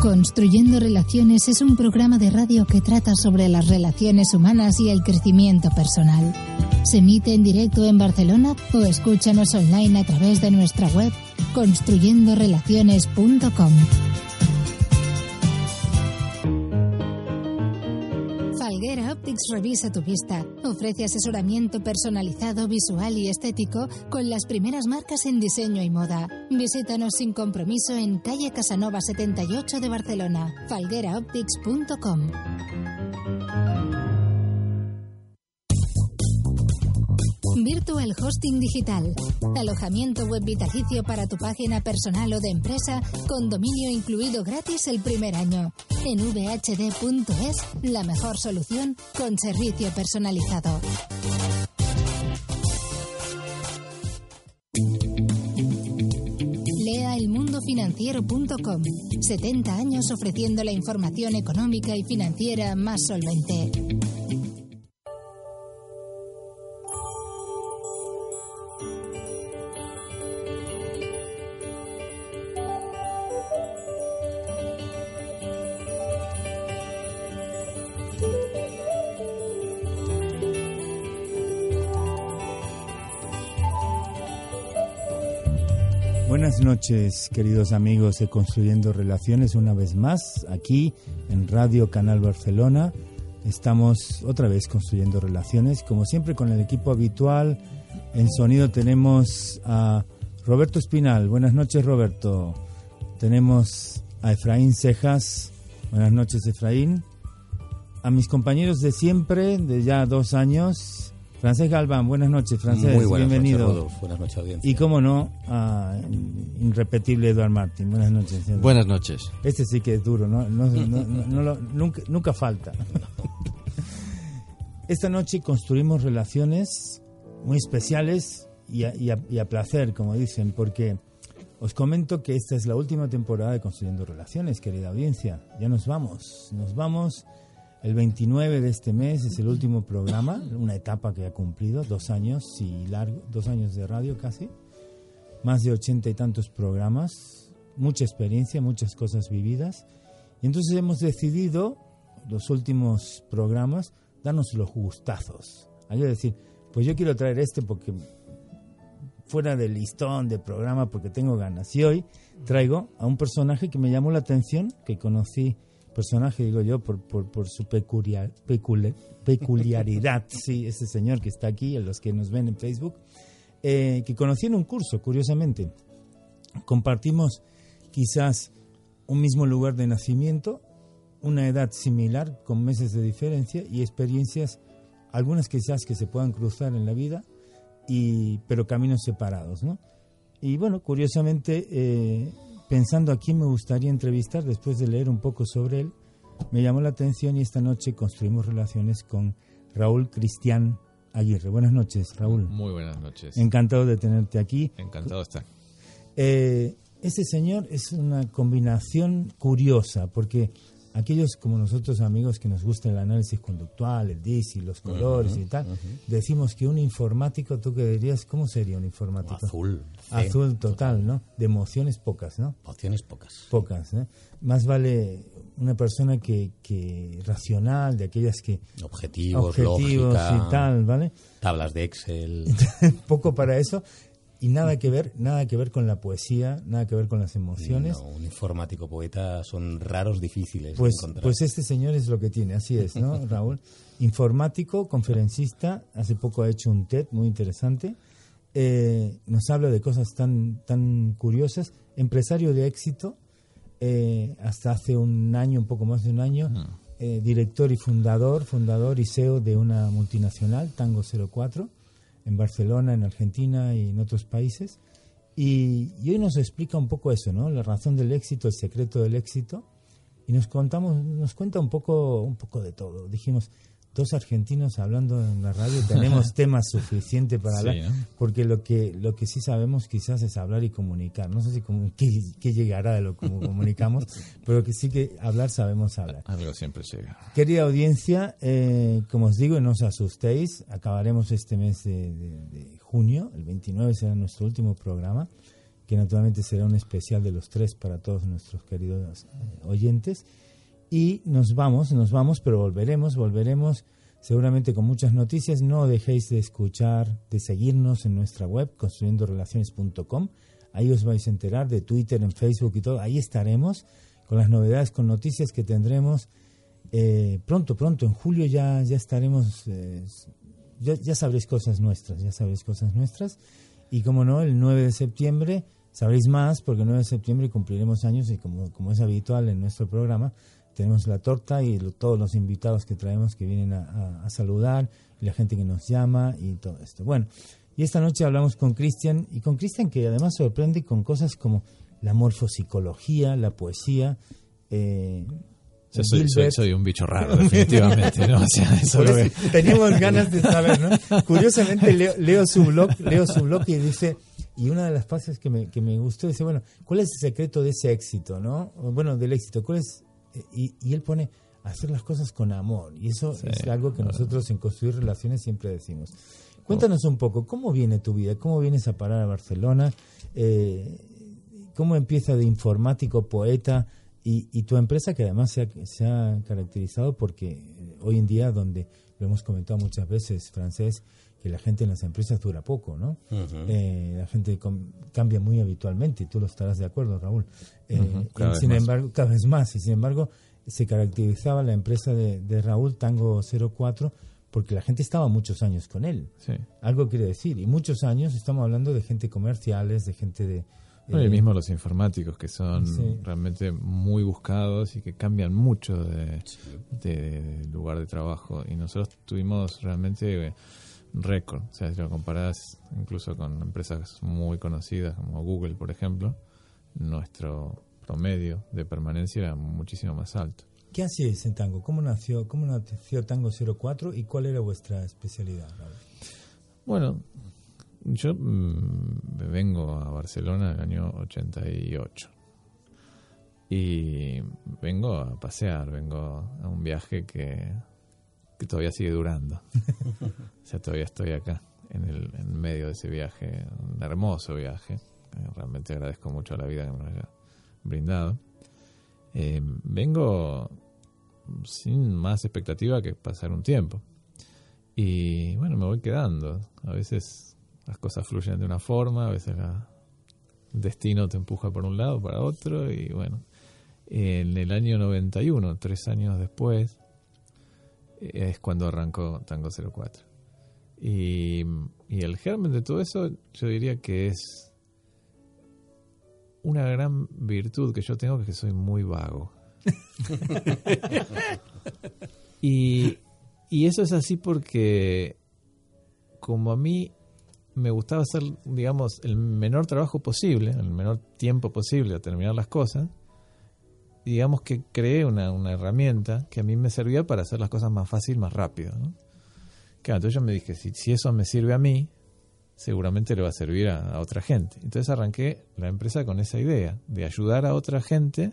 Construyendo Relaciones es un programa de radio que trata sobre las relaciones humanas y el crecimiento personal. Se emite en directo en Barcelona o escúchanos online a través de nuestra web construyendorelaciones.com. Falguera Optics revisa tu vista. Ofrece asesoramiento personalizado, visual y estético con las primeras marcas en diseño y moda. Visítanos sin compromiso en calle Casanova 78 de Barcelona. falgueraoptics.com. Virtual Hosting Digital. Alojamiento web vitalicio para tu página personal o de empresa con dominio incluido gratis el primer año. En vhd.es, la mejor solución con servicio personalizado. Lea elmundofinanciero.com. 70 años ofreciendo la información económica y financiera más solvente. Noches, queridos amigos de Construyendo Relaciones, una vez más aquí en Radio Canal Barcelona. Estamos otra vez construyendo relaciones, como siempre con el equipo habitual. En sonido tenemos a Roberto Espinal. Buenas noches, Roberto. Tenemos a Efraín Cejas. Buenas noches, Efraín. A mis compañeros de siempre, de ya dos años, Francés Galván, buenas noches, Francés, Muy buenas bienvenido. noches, Rodolfo. Buenas noches, audiencia. Y cómo no, a irrepetible Eduard Martín. Buenas noches. Buenas noches. Este sí que es duro, ¿no? No- no- no- no lo- nunca, nunca falta. Esta noche construimos relaciones muy especiales y a, y a- y a placer, como dicen, porque os comento que esta es la última temporada de Construyendo Relaciones, querida audiencia. Ya nos vamos, nos vamos. El 29 de este mes es el último programa, una etapa que ha cumplido, dos años y largo, dos años de radio casi, más de ochenta y tantos programas, mucha experiencia, muchas cosas vividas. Y entonces hemos decidido, los últimos programas, darnos los gustazos. Hay que decir, pues yo quiero traer este porque fuera del listón de programa porque tengo ganas. Y hoy traigo a un personaje que me llamó la atención, que conocí, personaje digo yo, por, por, por su peculiar, peculi- peculiaridad, sí, ese señor que está aquí, a los que nos ven en Facebook, eh, que conocí en un curso, curiosamente. Compartimos quizás un mismo lugar de nacimiento, una edad similar, con meses de diferencia y experiencias, algunas quizás que se puedan cruzar en la vida, y, pero caminos separados, ¿no? Y bueno, curiosamente, eh, pensando a quién me gustaría entrevistar después de leer un poco sobre él, me llamó la atención y esta noche construimos relaciones con Raúl Cristian Aguirre. Buenas noches, Raúl. Muy buenas noches. Encantado de tenerte aquí. Encantado de estar. Eh, ese señor es una combinación curiosa, porque aquellos como nosotros amigos que nos gusta el análisis conductual, el DISI, los colores y tal, decimos que un informático, ¿tú qué dirías? ¿Cómo sería un informático? Azul. Azul total, ¿no? De emociones pocas, ¿no? Opciones pocas. Pocas, ¿eh? Más vale una persona que, que racional, de aquellas que... Objetivos, objetivos lógica, y tal, ¿vale? tablas de Excel. poco para eso. Y nada que ver, nada que ver con la poesía, nada que ver con las emociones. No, un informático poeta son raros, difíciles pues, de encontrar. Pues este señor es lo que tiene, así es, ¿no, Raúl? Informático, conferencista, hace poco ha hecho un TED muy interesante, eh, nos habla de cosas tan, tan curiosas, empresario de éxito, eh, hasta hace un año, un poco más de un año, eh, director y fundador, fundador y CEO de una multinacional, Tango 04, en Barcelona, en Argentina y en otros países. Y, hoy nos explica un poco eso, ¿no? La razón del éxito, el secreto del éxito. Y nos contamos, nos cuenta un poco, un poco de todo. Dijimos, dos argentinos hablando en la radio, tenemos temas suficientes para hablar, porque lo que lo que sí sabemos quizás es hablar y comunicar. No sé si como, qué, llegará de lo que comunicamos, pero que sí que hablar sabemos hablar. Algo siempre llega. Querida audiencia, eh, como os digo, no os asustéis, acabaremos este mes de, junio, el 29 será nuestro último programa, que naturalmente será un especial de los tres para todos nuestros queridos eh, oyentes. Y nos vamos, nos vamos, pero volveremos, volveremos seguramente con muchas noticias. No dejéis de escuchar, de seguirnos en nuestra web, construyendorelaciones.com. Ahí os vais a enterar de Twitter, en Facebook y todo. Ahí estaremos con las novedades, con noticias que tendremos. Eh, pronto, pronto, en julio ya, ya estaremos, eh, ya, sabréis cosas nuestras, ya sabréis cosas nuestras. Y como no, el 9 de septiembre sabréis más, porque el 9 de septiembre cumpliremos años y como, como es habitual en nuestro programa, tenemos la torta y todos los invitados que traemos que vienen a, saludar, y la gente que nos llama y todo esto. Bueno, y esta noche hablamos con Cristian, y con Cristian que además sorprende con cosas como la morfopsicología, la poesía. Eh, soy, un bicho raro, definitivamente. ¿no? Teníamos ganas de saber, ¿no? Curiosamente leo, su blog, leo su blog y dice, y una de las frases que me, que me gustó, dice, bueno, ¿cuál es el secreto de ese éxito, no? Bueno, del éxito, ¿cuál es y, él pone hacer las cosas con amor. Y eso es algo que nosotros en construir relaciones siempre decimos. Cuéntanos un poco, ¿cómo viene tu vida? ¿Cómo vienes a parar a Barcelona? Eh, ¿Cómo empieza de informático, poeta? Y, tu empresa que además se ha, se ha, caracterizado porque hoy en día, donde lo hemos comentado muchas veces, francés, que la gente en las empresas dura poco, ¿no? Eh, la gente cambia muy habitualmente, y tú lo estarás de acuerdo, Raúl. Eh, sin embargo, cada vez más, y sin embargo, se caracterizaba la empresa de, Raúl Tango 04 porque la gente estaba muchos años con él. Algo quiere decir, y muchos años estamos hablando de gente comerciales, de gente de... Bueno, y mismo los informáticos que son realmente muy buscados y que cambian mucho de, de, lugar de trabajo. Y nosotros tuvimos realmente récord. O sea, si lo comparas incluso con empresas muy conocidas como Google, por ejemplo, nuestro promedio de permanencia era muchísimo más alto. ¿Qué hacíais en Tango? ¿Cómo nació, cómo nació Tango 04 y cuál era vuestra especialidad? Bueno, yo mm, vengo a Barcelona en el año 88 y vengo a pasear, vengo a un viaje que que todavía sigue durando. o sea, todavía estoy acá, en el en medio de ese viaje, un hermoso viaje. Eh, realmente agradezco mucho la vida que me haya brindado. Eh, vengo sin más expectativa que pasar un tiempo. Y bueno, me voy quedando. A veces las cosas fluyen de una forma, a veces el destino te empuja por un lado, para otro. Y bueno, en el año 91, tres años después, es cuando arrancó Tango 04. Y, y el germen de todo eso yo diría que es una gran virtud que yo tengo, que soy muy vago. y, y eso es así porque como a mí me gustaba hacer, digamos, el menor trabajo posible, el menor tiempo posible a terminar las cosas, digamos que creé una, una, herramienta que a mí me servía para hacer las cosas más fácil, más rápido. Claro, entonces yo me dije, si, si, eso me sirve a mí, seguramente le va a servir a, otra gente. Entonces arranqué la empresa con esa idea de ayudar a otra gente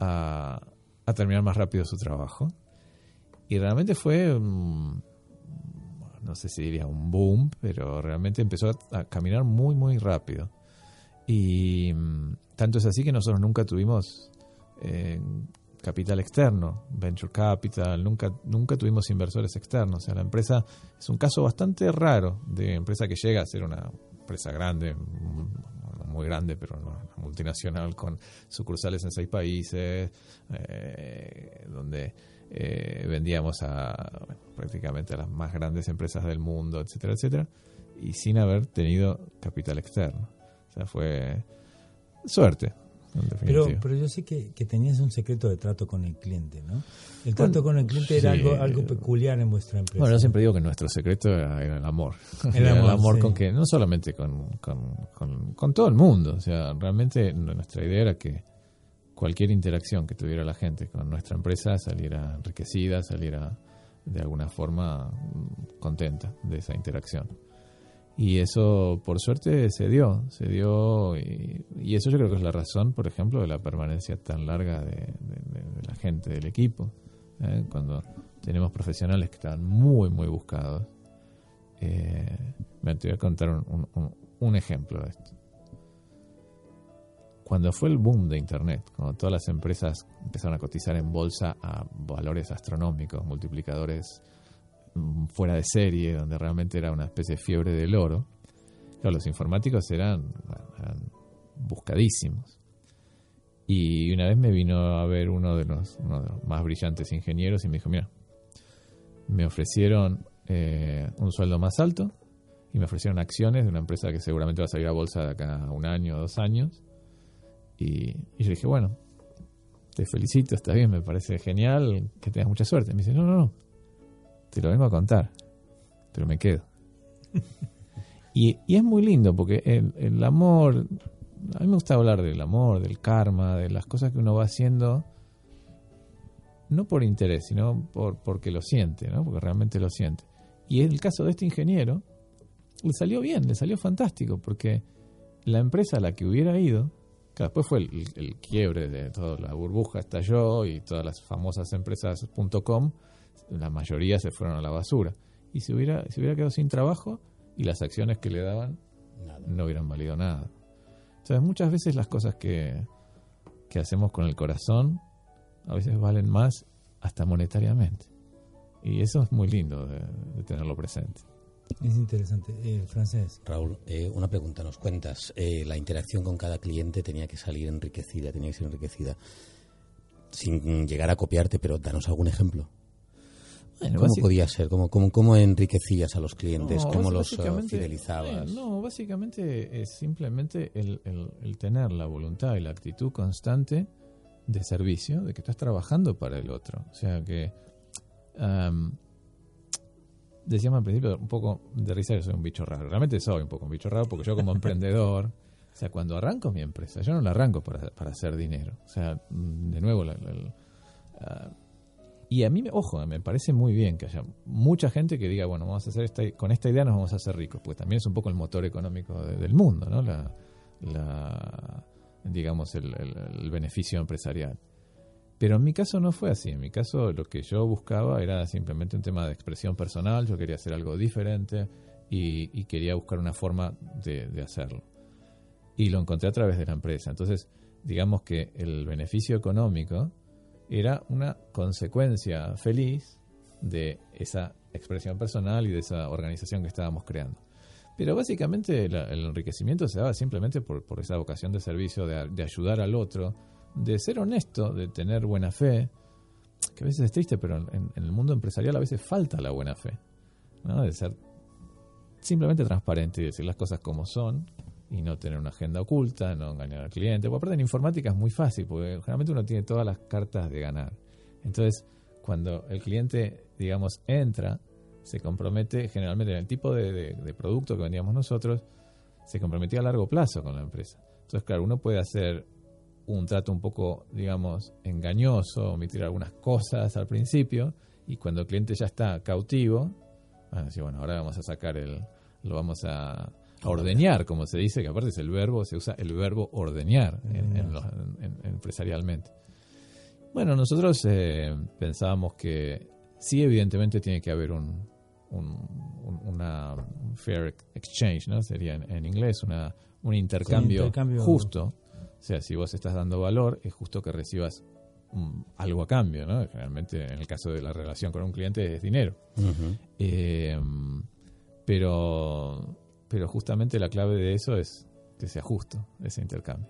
a, a terminar más rápido su trabajo. Y realmente fue, no sé si diría un boom, pero realmente empezó a, a caminar muy, muy rápido. Y mm, tanto es así que nosotros nunca tuvimos capital externo, venture capital, nunca, nunca tuvimos inversores externos. O sea, la empresa es un caso bastante raro de empresa que llega a ser una empresa grande, muy grande, pero no, multinacional con sucursales en seis países, eh, donde eh, vendíamos a prácticamente a las más grandes empresas del mundo, etcétera, etcétera, y sin haber tenido capital externo. O sea, fue suerte, pero, pero yo sé que, tenías un secreto de trato con el cliente, ¿no? El trato con el cliente era algo, algo peculiar en vuestra empresa. Bueno, yo siempre digo que nuestro secreto era, el amor. El amor, con que, no solamente con, con, todo el mundo, o sea, realmente nuestra idea era que cualquier interacción que tuviera la gente con nuestra empresa saliera enriquecida, saliera de alguna forma contenta de esa interacción. Y eso, por suerte, se dio, se dio, y, eso yo creo que es la razón, por ejemplo, de la permanencia tan larga de, la gente, del equipo. ¿eh? Cuando tenemos profesionales que estaban muy, muy buscados. Eh, me te a contar un, un, ejemplo de esto. Cuando fue el boom de Internet, cuando todas las empresas empezaron a cotizar en bolsa a valores astronómicos, multiplicadores fuera de serie, donde realmente era una especie de fiebre del oro, los informáticos eran, buscadísimos. Y una vez me vino a ver uno de, los, más brillantes ingenieros y me dijo, mira, me ofrecieron eh, un sueldo más alto y me ofrecieron acciones de una empresa que seguramente va a salir a bolsa de acá un año o dos años. Y, y yo dije, bueno, te felicito, está bien, me parece genial, que tengas mucha suerte. Me dice, no, no, no, te lo vengo a contar, pero me quedo. y, es muy lindo porque el, amor, a mí me gusta hablar del amor, del karma, de las cosas que uno va haciendo, no por interés, sino por, porque lo siente, ¿no? porque realmente lo siente. Y en el caso de este ingeniero, le salió bien, le salió fantástico, porque la empresa a la que hubiera ido, que después fue el, quiebre de toda la burbuja, estalló y todas las famosas empresas .com la mayoría se fueron a la basura. Y se hubiera, se hubiera quedado sin trabajo y las acciones que le daban no hubieran valido nada. Entonces muchas veces las cosas que, que hacemos con el corazón a veces valen más hasta monetariamente. Y eso es muy lindo de, tenerlo presente. Es interesante. Eh, francés. Raúl, eh, una pregunta. Nos cuentas, eh, la interacción con cada cliente tenía que salir enriquecida, tenía que ser enriquecida. Sin llegar a copiarte, pero danos algún ejemplo. ¿Cómo podía ser? ¿Cómo, cómo, enriquecías a los clientes? ¿Cómo los uh, fidelizabas? no, básicamente es simplemente el, el, tener la voluntad y la actitud constante de servicio, de que estás trabajando para el otro. O sea que... decíamos al principio un poco de risa que soy un bicho raro. Realmente soy un poco un bicho raro porque yo como emprendedor... O sea, cuando arranco mi empresa, yo no la arranco para, para hacer dinero. O sea, de nuevo, la, ah, y a mí, ojo, me parece muy bien que haya mucha gente que diga, bueno, vamos a hacer esta, con esta idea nos vamos a hacer ricos, pues también es un poco el motor económico del mundo, ¿no? La, digamos, el, beneficio empresarial. Pero en mi caso no fue así. En mi caso lo que yo buscaba era simplemente un tema de expresión personal. Yo quería hacer algo diferente y, quería buscar una forma de, de, hacerlo. Y lo encontré a través de la empresa. Entonces, digamos que el beneficio económico era una consecuencia feliz de esa expresión personal y de esa organización que estábamos creando. Pero básicamente el enriquecimiento se daba simplemente por, esa vocación de servicio, de, ayudar al otro, de ser honesto, de tener buena fe, que a veces es triste, pero en, el mundo empresarial a veces falta la buena fe, de ser simplemente transparente y decir las cosas como son y no tener una agenda oculta, no engañar al cliente. Porque aparte en informática es muy fácil, porque generalmente uno tiene todas las cartas de ganar. Entonces, cuando el cliente, digamos, entra, se compromete generalmente en el tipo de, producto que vendíamos nosotros, se comprometía a largo plazo con la empresa. Entonces, claro, uno puede hacer un trato un poco, digamos, engañoso, omitir algunas cosas al principio, y cuando el cliente ya está cautivo, a decir, bueno, ahora vamos a sacar el, lo vamos a, ordeñar, como se dice, que aparte es el verbo, se usa el verbo ordeñar empresarialmente. Bueno, nosotros eh, pensábamos que sí, evidentemente tiene que haber un, una fair exchange, ¿no? Sería en, inglés una, un intercambio, justo. O sea, si vos estás dando valor, es justo que recibas algo a cambio, ¿no? Generalmente, en el caso de la relación con un cliente, es dinero. Eh, pero pero justamente la clave de eso es que sea justo ese intercambio.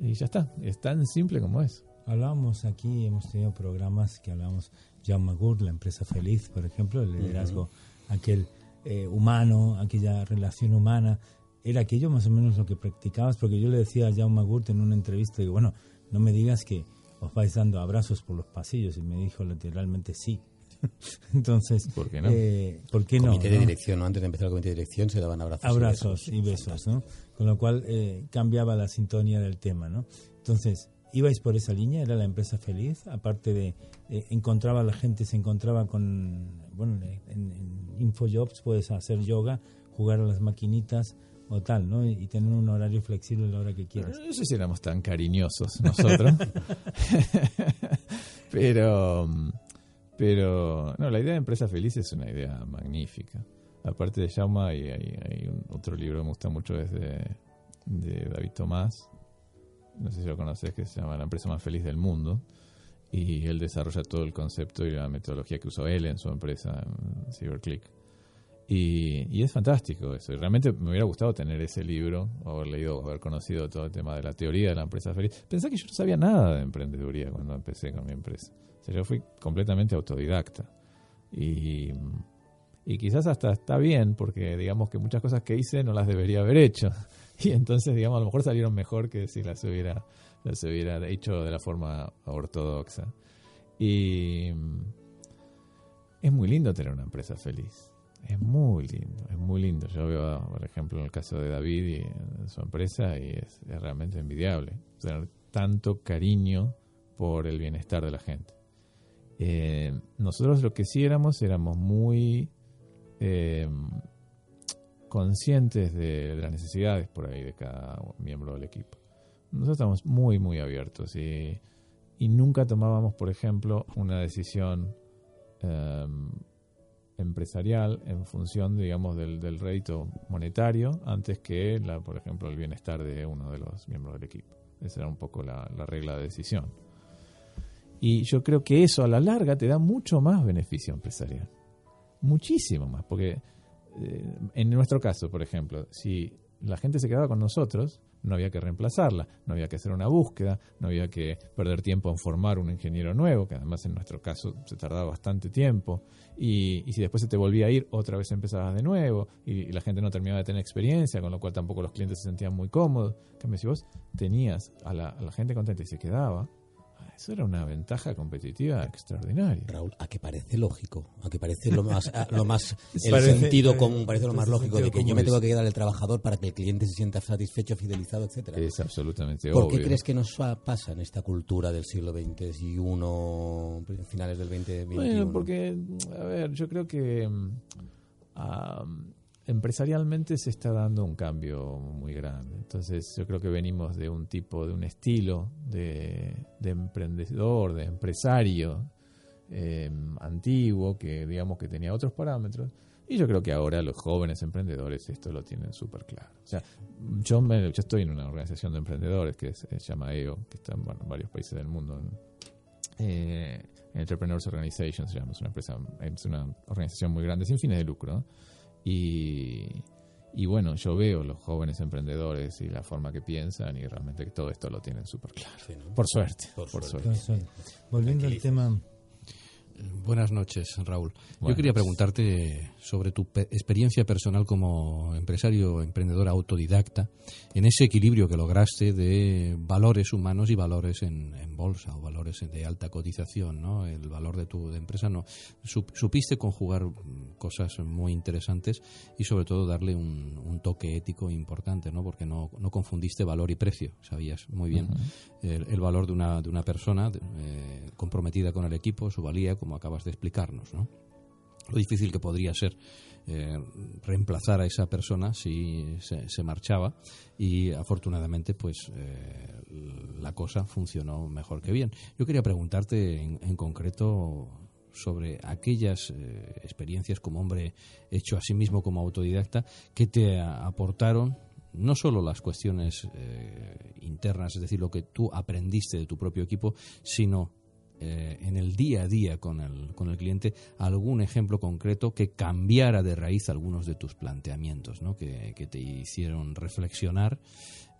Y ya está, es tan simple como es. Hablábamos aquí, hemos tenido programas que hablamos, John McGurk, la empresa feliz, por ejemplo, el liderazgo, aquel eh, humano, aquella relación humana. Era aquello más o menos lo que practicabas, porque yo le decía a John McGurk en una entrevista, que bueno, no me digas que os vais dando abrazos por los pasillos, y me dijo literalmente sí. Entonces, ¿por qué no? Eh, ¿por qué comité de dirección, Antes de empezar el comité de dirección se daban abrazos. Abrazos y besos, ¿no? Con lo cual eh, cambiaba la sintonía del tema, ¿no? Entonces, ibais por esa línea, era la empresa feliz, aparte de eh, encontraba la gente, se encontraba con, bueno, en, en InfoJobs puedes hacer yoga, jugar a las maquinitas o tal, ¿no? Y, tener un horario flexible a la hora que quieras. No sé si éramos tan cariñosos nosotros, pero, pero, no, la idea de empresa feliz es una idea magnífica. Aparte de Jauma, hay, hay, otro libro que me gusta mucho, es de, David Tomás, no sé si lo conoces, que se llama La empresa más feliz del mundo. Y él desarrolla todo el concepto y la metodología que usó él en su empresa, CyberClick. Y, es fantástico eso. Y realmente me hubiera gustado tener ese libro, o haber leído, haber conocido todo el tema de la teoría de la empresa feliz. Pensé que yo no sabía nada de emprendeduría cuando empecé con mi empresa. O sea, yo fui completamente autodidacta. Y, y quizás hasta está bien, porque digamos que muchas cosas que hice no las debería haber hecho. Y entonces, digamos, a lo mejor salieron mejor que si las hubiera, las hubiera hecho de la forma ortodoxa. Y es muy lindo tener una empresa feliz. Es muy lindo, es muy lindo. Yo veo, por ejemplo, en el caso de David y su empresa, y es, realmente envidiable tener tanto cariño por el bienestar de la gente. Eh, nosotros lo que sí éramos, éramos muy eh, conscientes de, las necesidades por ahí de cada miembro del equipo. Nosotros estamos muy, muy abiertos y, nunca tomábamos, por ejemplo, una decisión em, empresarial en función, digamos, del, del rédito monetario antes que, la, por ejemplo, el bienestar de uno de los miembros del equipo. Esa era un poco la, la regla de decisión. Y yo creo que eso a la larga te da mucho más beneficio empresarial. Muchísimo más, porque eh, en nuestro caso, por ejemplo, si la gente se quedaba con nosotros, no había que reemplazarla, no había que hacer una búsqueda, no había que perder tiempo en formar un ingeniero nuevo, que además en nuestro caso se tardaba bastante tiempo, y, si después se te volvía a ir, otra vez empezabas de nuevo, y, la gente no terminaba de tener experiencia, con lo cual tampoco los clientes se sentían muy cómodos. En cambio, si vos tenías a la, a la gente contenta y se quedaba, eso era una ventaja competitiva extraordinaria. Raúl, a que parece lógico, a que parece lo más, lo más el sentido común, parece lo más lógico de que yo me tengo que quedar el trabajador para que el cliente se sienta satisfecho, fidelizado, etcétera. Es absolutamente obvio. ¿Por qué crees que nos pasa en esta cultura del siglo XX y uno finales del XX? Bueno, porque, a ver, yo creo que empresarialmente se está dando un cambio muy grande. Entonces yo creo que venimos de un tipo, de un estilo de, emprendedor, de empresario em, antiguo, que digamos que tenía otros parámetros. Y yo creo que ahora los jóvenes emprendedores esto lo tienen súper claro. O sea, yo, me, estoy en una organización de emprendedores que se llama EO, que está en, varios países del mundo. Eh, Entrepreneurs Organization se es una empresa, es una organización muy grande, sin fines de lucro. Y, y bueno, yo veo los jóvenes emprendedores y la forma que piensan y realmente que todo esto lo tienen súper claro. Por suerte. Por, suerte. Volviendo al tema Buenas noches, Raúl. Yo quería preguntarte sobre tu experiencia personal como empresario, emprendedor autodidacta, en ese equilibrio que lograste de valores humanos y valores en, bolsa o valores de alta cotización, ¿no? El valor de tu empresa, ¿no? supiste conjugar cosas muy interesantes y sobre todo darle un, toque ético importante, ¿no? Porque no, confundiste valor y precio. Sabías muy bien el, valor de una, de una persona eh, comprometida con el equipo, su valía, como acabas de explicarnos, ¿no? Lo difícil que podría ser eh, reemplazar a esa persona si se, marchaba y afortunadamente pues eh, la cosa funcionó mejor que bien. Yo quería preguntarte en, concreto sobre aquellas eh, experiencias como hombre hecho a sí mismo como autodidacta que te aportaron no solo las cuestiones internas, es decir, lo que tú aprendiste de tu propio equipo, sino eh, en el día a día con el, con el cliente algún ejemplo concreto que cambiara de raíz algunos de tus planteamientos, ¿no? que, te hicieron reflexionar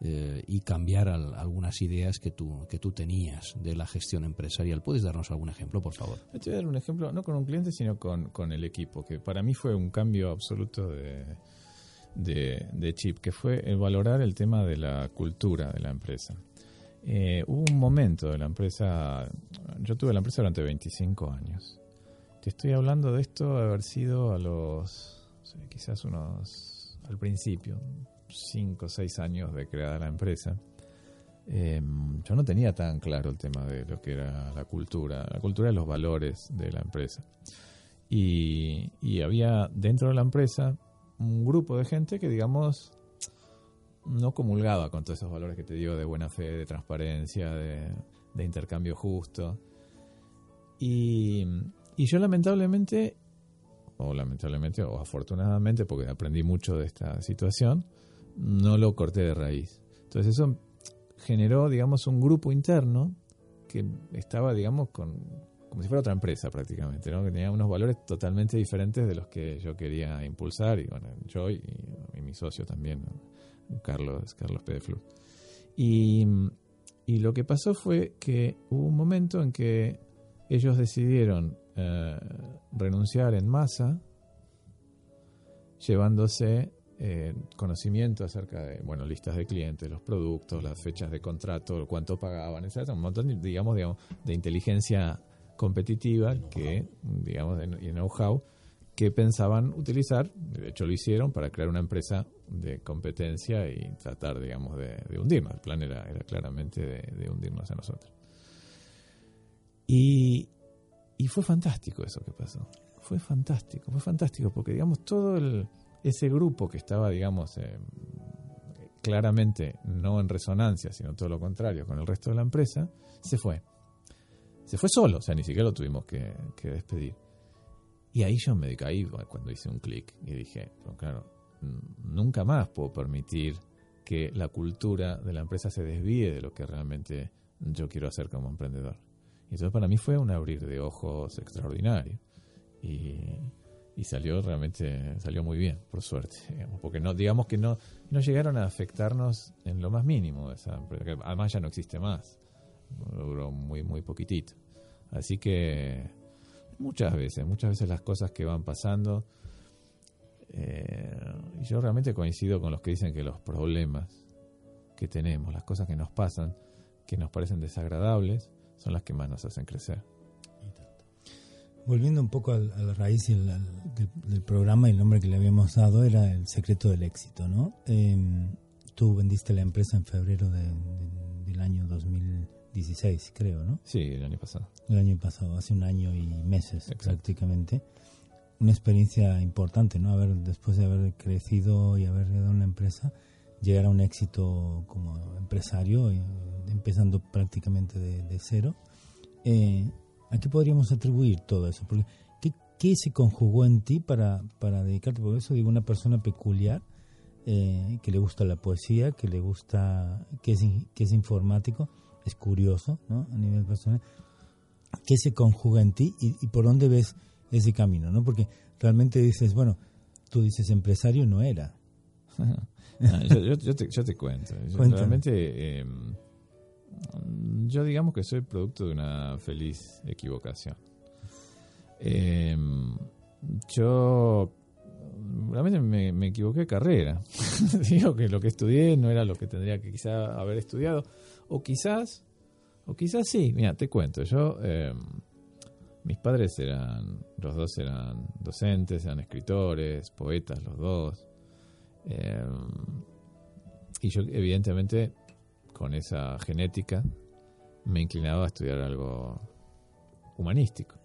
eh, y cambiar algunas ideas que tú, que tú tenías de la gestión empresarial. ¿Puedes darnos algún ejemplo, por favor? Te voy a dar un ejemplo, no con un cliente, sino con, con el equipo, que para mí fue un cambio absoluto de, de, de chip, que fue el valorar el tema de la cultura de la empresa. Eh, hubo un momento de la empresa, yo tuve la empresa durante 25 años. Te estoy hablando de esto haber sido a los, quizás unos, al principio, 5 o 6 años de creada la empresa. Em, yo no tenía tan claro el tema de lo que era la cultura, la cultura de los valores de la empresa. Y había dentro de la empresa un grupo de gente que, digamos, no comulgaba con todos esos valores que te digo de buena fe, de transparencia, de, intercambio justo. Y, yo lamentablemente, o lamentablemente, o afortunadamente, porque aprendí mucho de esta situación, no lo corté de raíz. Entonces eso generó, digamos, un grupo interno que estaba, digamos, con, como si fuera otra empresa prácticamente, ¿no? que tenía unos valores totalmente diferentes de los que yo quería impulsar, y bueno, yo y, mi socio también. Carlos, Carlos Pedeflur. Y, y lo que pasó fue que hubo un momento en que ellos decidieron eh, renunciar en masa, llevándose eh, conocimiento acerca de, bueno, listas de clientes, los productos, las fechas de contrato, cuánto pagaban, etc. Un montón, digamos, digamos de inteligencia competitiva que, digamos, y know-how que pensaban utilizar, de hecho lo hicieron, para crear una empresa de competencia y tratar, digamos, de, hundirnos. El plan era, era claramente de, hundirnos a nosotros. Y, y fue fantástico eso que pasó. Fue fantástico, fue fantástico, porque, digamos, todo el, ese grupo que estaba, digamos, eh, claramente no en resonancia, sino todo lo contrario con el resto de la empresa, se fue. Se fue solo, o sea, ni siquiera lo tuvimos que, que despedir. Y ahí yo me caí cuando hice un clic y dije, claro, nunca más puedo permitir que la cultura de la empresa se desvíe de lo que realmente yo quiero hacer como emprendedor. Y entonces para mí fue un abrir de ojos extraordinario. Y, salió realmente, salió muy bien, por suerte. porque no, digamos que no, no llegaron a afectarnos en lo más mínimo esa empresa, que además ya no existe más. Duró muy, muy poquitito. Así que Muchas veces, muchas veces las cosas que van pasando. Eh, y yo realmente coincido con los que dicen que los problemas que tenemos, las cosas que nos pasan, que nos parecen desagradables, son las que más nos hacen crecer. Volviendo un poco a la raíz del, programa, el nombre que le habíamos dado era el secreto del éxito, ¿no? Em, tú vendiste la empresa en febrero del año 2000 16, creo, ¿no? Sí, el año pasado. El año pasado, hace un año y meses prácticamente. Una experiencia importante, ¿no? Haber, después de haber crecido y haber dado una empresa, llegar a un éxito como empresario, eh, empezando prácticamente de, cero. Eh, ¿A qué podríamos atribuir todo eso? Porque, ¿qué, ¿qué, se conjugó en ti para, para dedicarte? Por eso digo, una persona peculiar, eh, que le gusta la poesía, que le gusta, que es, que es informático, es curioso, ¿no? A nivel personal, ¿qué se conjuga en ti y, por dónde ves ese camino, ¿no? Porque realmente dices, bueno, tú dices empresario no era. Yo, te, cuento. realmente, em, yo digamos que soy producto de una feliz equivocación. Em, yo realmente me, me, equivoqué de carrera. Digo que lo que estudié no era lo que tendría que quizá haber estudiado. O quizás, o quizás sí, mira, te cuento, yo, em, mis padres eran, los dos eran docentes, eran escritores, poetas, los dos. Em, y yo, evidentemente, con esa genética, me inclinaba a estudiar algo humanístico.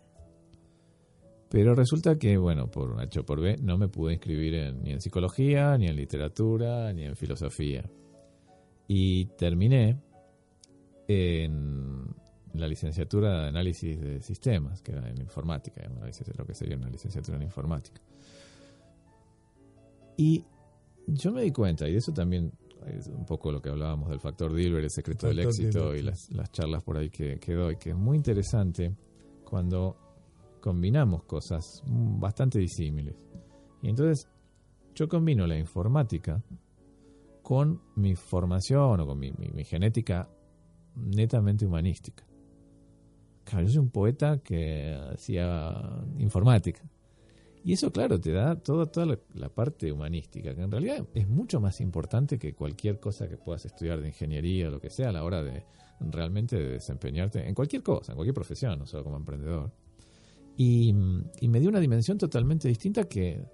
Pero resulta que, bueno, por un H o por B, no me pude inscribir ni en psicología, ni en literatura, ni en filosofía. Y terminé en la licenciatura de análisis de sistemas, que era en informática, lo que sería una licenciatura en informática. Y yo me di cuenta, y de eso también es un poco lo que hablábamos del factor Dilber, el secreto del éxito y las, las, charlas por ahí que, que doy, que es muy interesante cuando combinamos cosas bastante disímiles. Y entonces yo combino la informática con mi formación o con mi, mi, genética netamente humanística. Claro, yo soy un poeta que hacía informática. Y eso, claro, te da toda, toda la, parte humanística, que en realidad es mucho más importante que cualquier cosa que puedas estudiar de ingeniería o lo que sea a la hora de realmente desempeñarte en cualquier cosa, en cualquier profesión, no solo como emprendedor. Y, y me dio una dimensión totalmente distinta que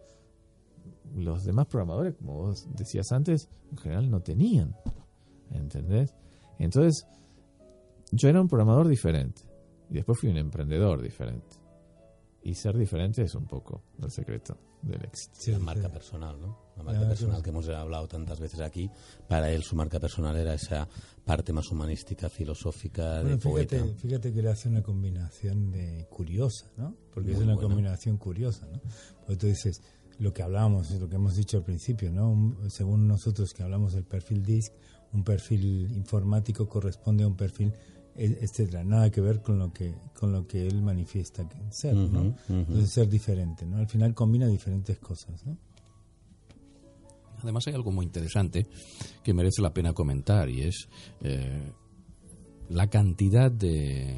los demás programadores, como vos decías antes, en general no tenían. ¿Entendés? Entonces, yo era un programador diferente. Y después fui un emprendedor diferente. Y ser diferente es un poco el secreto del éxito. la marca personal, ¿no? La marca personal que hemos hablado tantas veces aquí. Para él su marca personal era esa parte más humanística, filosófica, de fíjate, Fíjate que le hace una combinación de curiosa, ¿no? Porque es una combinación curiosa, ¿no? Porque tú dices, lo que hablábamos, lo que hemos dicho al principio, ¿no? según nosotros que hablamos del perfil DISC, un perfil informático corresponde a un perfil etcétera, nada que ver con lo que con lo que él manifiesta ser, ¿no? Entonces ser diferente, ¿no? Al final combina diferentes cosas, ¿no? Además hay algo muy interesante que merece la pena comentar y es eh, la cantidad de,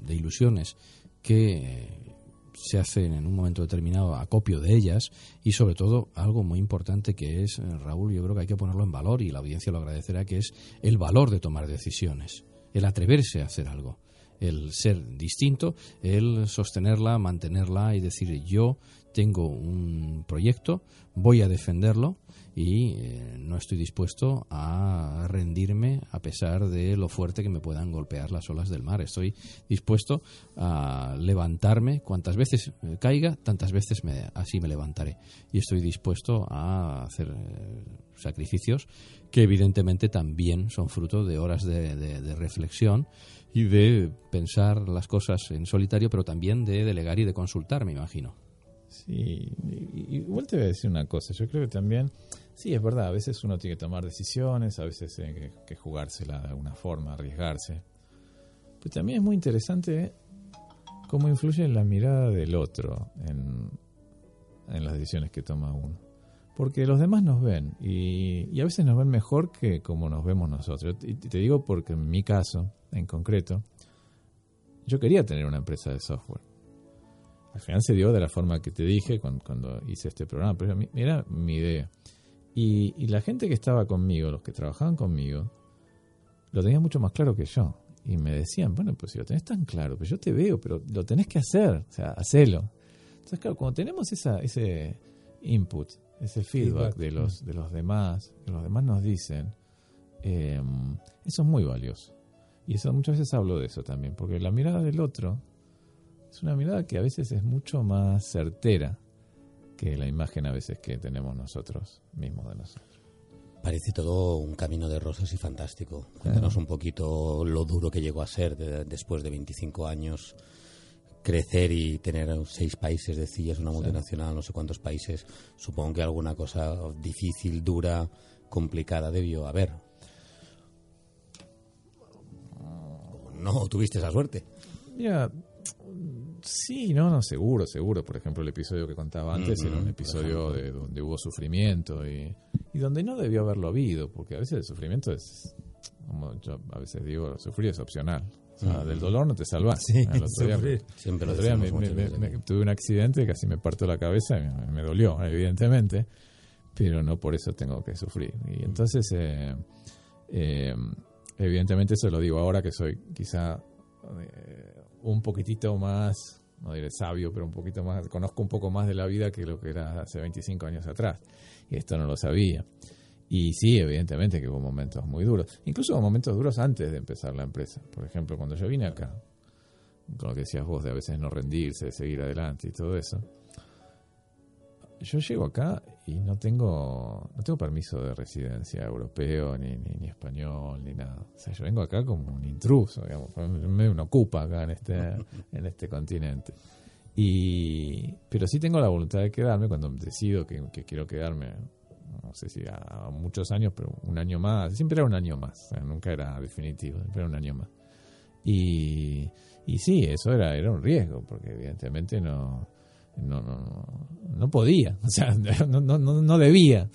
de ilusiones que se hacen en un momento determinado acopio de ellas y sobre todo algo muy importante que es, eh, Raúl, yo creo que hay que ponerlo en valor y la audiencia lo agradecerá, que es el valor de tomar decisiones el atreverse a hacer algo, el ser distinto, el sostenerla, mantenerla y decir yo tengo un proyecto, voy a defenderlo y eh, no estoy dispuesto a rendirme a pesar de lo fuerte que me puedan golpear las olas del mar. Estoy dispuesto a levantarme cuantas veces eh, caiga, tantas veces me, así me levantaré. Y estoy dispuesto a hacer eh, sacrificios que evidentemente también son fruto de horas de, reflexión y de pensar las cosas en solitario, pero también de delegar y de consultar, me imagino. Sí, igual te voy a decir una cosa, yo creo que también, sí, es verdad, a veces uno tiene que tomar decisiones, a veces tiene que, que jugársela de alguna forma, arriesgarse, pero también es muy interesante cómo influye la mirada del otro en, en las decisiones que toma uno. Porque los demás nos ven y, a veces nos ven mejor que como nos vemos nosotros. Te digo porque en mi caso, en concreto, yo quería tener una empresa de software. Al final se dio de la forma que te dije cuando, hice este programa, pero era mi idea. Y, y, la gente que estaba conmigo, los que trabajaban conmigo, lo tenían mucho más claro que yo. Y me decían, bueno, pues si lo tenés tan claro, pues yo te veo, pero lo tenés que hacer, o sea, hacelo. Entonces, claro, cuando tenemos esa, ese input ese feedback, de los de los demás, que los demás nos dicen, em, eso es muy valioso. Y eso muchas veces hablo de eso también, porque la mirada del otro es una mirada que a veces es mucho más certera que la imagen a veces que tenemos nosotros mismos de nosotros. Parece todo un camino de rosas y fantástico. Cuéntanos un poquito lo duro que llegó a ser después de 25 años crecer y tener seis países, decías, una multinacional, no sé cuántos países, supongo que alguna cosa difícil, dura, complicada debió haber. No, tuviste esa suerte. Mira, sí, no, no, seguro, seguro. Por ejemplo, el episodio que contaba antes era un episodio de donde hubo sufrimiento y, y donde no debió haberlo habido, porque a veces el sufrimiento es, como yo a veces digo, sufrir es opcional del dolor no te salvas. Siempre tuve un accidente, casi me parto la cabeza, me, me, dolió, evidentemente, pero no por eso tengo que sufrir. Y entonces, eh, eh, evidentemente eso lo digo ahora que soy quizá eh, un poquitito más, no diré sabio, pero un poquito más, conozco un poco más de la vida que lo que era hace 25 años atrás. Y esto no lo sabía. Y sí, evidentemente que hubo momentos muy duros. Incluso hubo momentos duros antes de empezar la empresa. Por ejemplo, cuando yo vine acá, con lo que decías vos de a veces no rendirse, de seguir adelante y todo eso. Yo llego acá y no tengo no tengo permiso de residencia europeo, ni, ni, español, ni nada. O sea, yo vengo acá como un intruso, digamos. Me uno ocupa acá en este, en este continente. Y, pero sí tengo la voluntad de quedarme cuando decido que quiero quedarme no sé si a muchos años, pero un año más, siempre era un año más, nunca era definitivo, siempre era un año más. Y, y sí, eso era, era un riesgo, porque evidentemente no, no, no, no podía, o sea, no, no, no debía.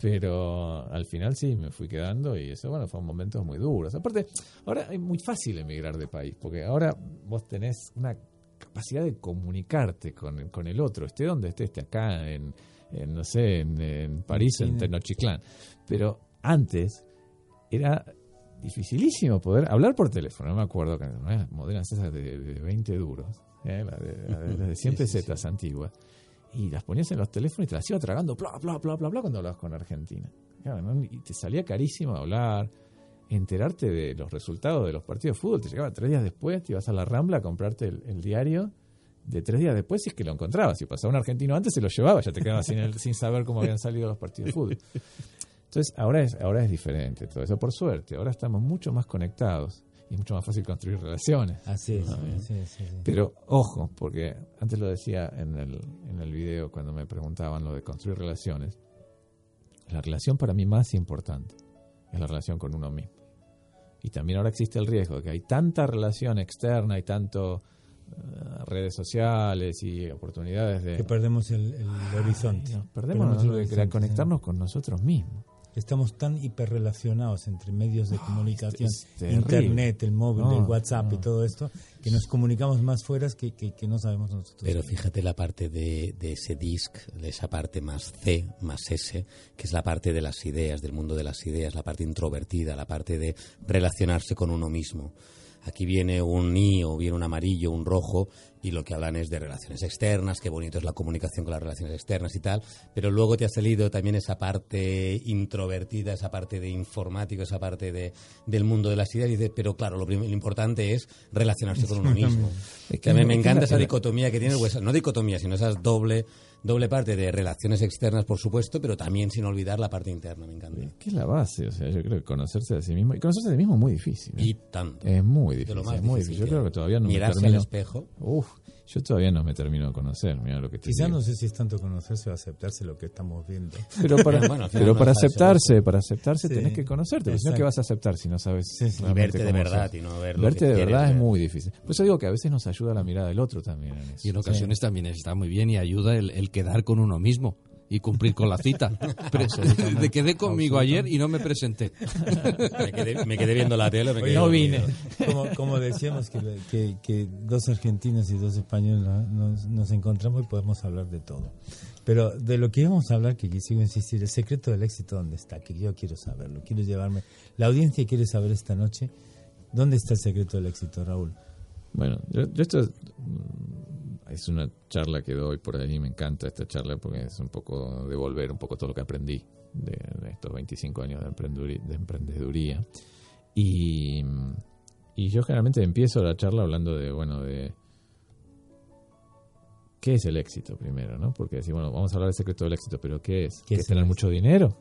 Pero al final sí, me fui quedando y eso, bueno, fueron momentos muy duros. Aparte, ahora es muy fácil emigrar de país, porque ahora vos tenés una capacidad de comunicarte con, con el otro, esté donde esté, esté acá, en, no sé, en, París, en Tenochtitlán. Pero antes era dificilísimo poder hablar por teléfono. No me acuerdo que ¿no? modernas esas de, de, 20 duros, ¿eh? la de, de, siempre zetas antiguas. Y las ponías en los teléfonos y te las iba tragando, bla, bla, bla, bla, bla, cuando hablabas con Argentina. Y te salía carísimo hablar, enterarte de los resultados de los partidos de fútbol. Te llegaba tres días después, te ibas a la Rambla a comprarte el, diario de tres días después si es que lo encontrabas. Si pasaba un argentino antes, se lo llevaba, ya te quedabas sin, sin saber cómo habían salido los partidos de fútbol. Entonces, ahora es, ahora es diferente todo eso, por suerte. Ahora estamos mucho más conectados y es mucho más fácil construir relaciones. Así es. Pero ojo, porque antes lo decía en el, en el video cuando me preguntaban lo de construir relaciones. La relación para mí más importante es la relación con uno mismo. Y también ahora existe el riesgo de que hay tanta relación externa y tanto redes sociales y oportunidades de... Que perdemos el, horizonte. perdemos, de conectarnos con nosotros mismos. Estamos tan hiperrelacionados entre medios de comunicación, internet, el móvil, el WhatsApp y todo esto, que nos comunicamos más fuera que, que, no sabemos nosotros. Pero fíjate la parte de, de, ese disc, de esa parte más C, más S, que es la parte de las ideas, del mundo de las ideas, la parte introvertida, la parte de relacionarse con uno mismo. Aquí viene un I o viene un amarillo, un rojo, y lo que hablan es de relaciones externas, qué bonito es la comunicación con las relaciones externas y tal, pero luego te ha salido también esa parte introvertida, esa parte de informático, esa parte de, del mundo de las ideas, y dice, pero claro, lo, importante es relacionarse con uno mismo. que me encanta esa dicotomía que tiene, pues, no dicotomía, sino esa doble doble parte de relaciones externas, por supuesto, pero también sin olvidar la parte interna, me encanta. ¿Qué es la base, o sea, yo creo que conocerse a sí mismo, y conocerse a sí mismo es muy difícil. ¿eh? Y tanto. Es muy difícil, es muy difícil. Yo creo que todavía no Mirarse me termino... al espejo. Uf, yo todavía no me termino de conocer, mira lo que te Quizás no sé si es tanto conocerse o aceptarse lo que estamos viendo. Pero para, pero para aceptarse, para aceptarse tenés que conocerte, porque si no, ¿qué vas a aceptar si no sabes y verte de verdad y no ver Verte de verdad es muy difícil. Por eso digo que a veces nos ayuda la mirada del otro también en eso. Y en ocasiones también está muy bien y ayuda el quedar con uno mismo y cumplir con la cita. Pero de quedé conmigo ayer y no me presenté. me, quedé, viendo la tele. Me no vine. Como, decíamos, que, que, dos argentinos y dos españoles nos, encontramos y podemos hablar de todo. Pero de lo que íbamos a hablar, que quisiera insistir, el secreto del éxito, ¿dónde está? Que yo quiero saberlo, quiero llevarme. La audiencia quiere saber esta noche, ¿dónde está el secreto del éxito, Raúl? Bueno, yo, yo esto es una charla que doy por ahí, me encanta esta charla porque es un poco devolver un poco todo lo que aprendí de, estos 25 años de, de emprendeduría. Y, y, yo generalmente empiezo la charla hablando de, bueno, de qué es el éxito primero, ¿no? Porque decir, bueno, vamos a hablar del secreto del éxito, pero ¿qué es? ¿Qué, es tener mucho dinero?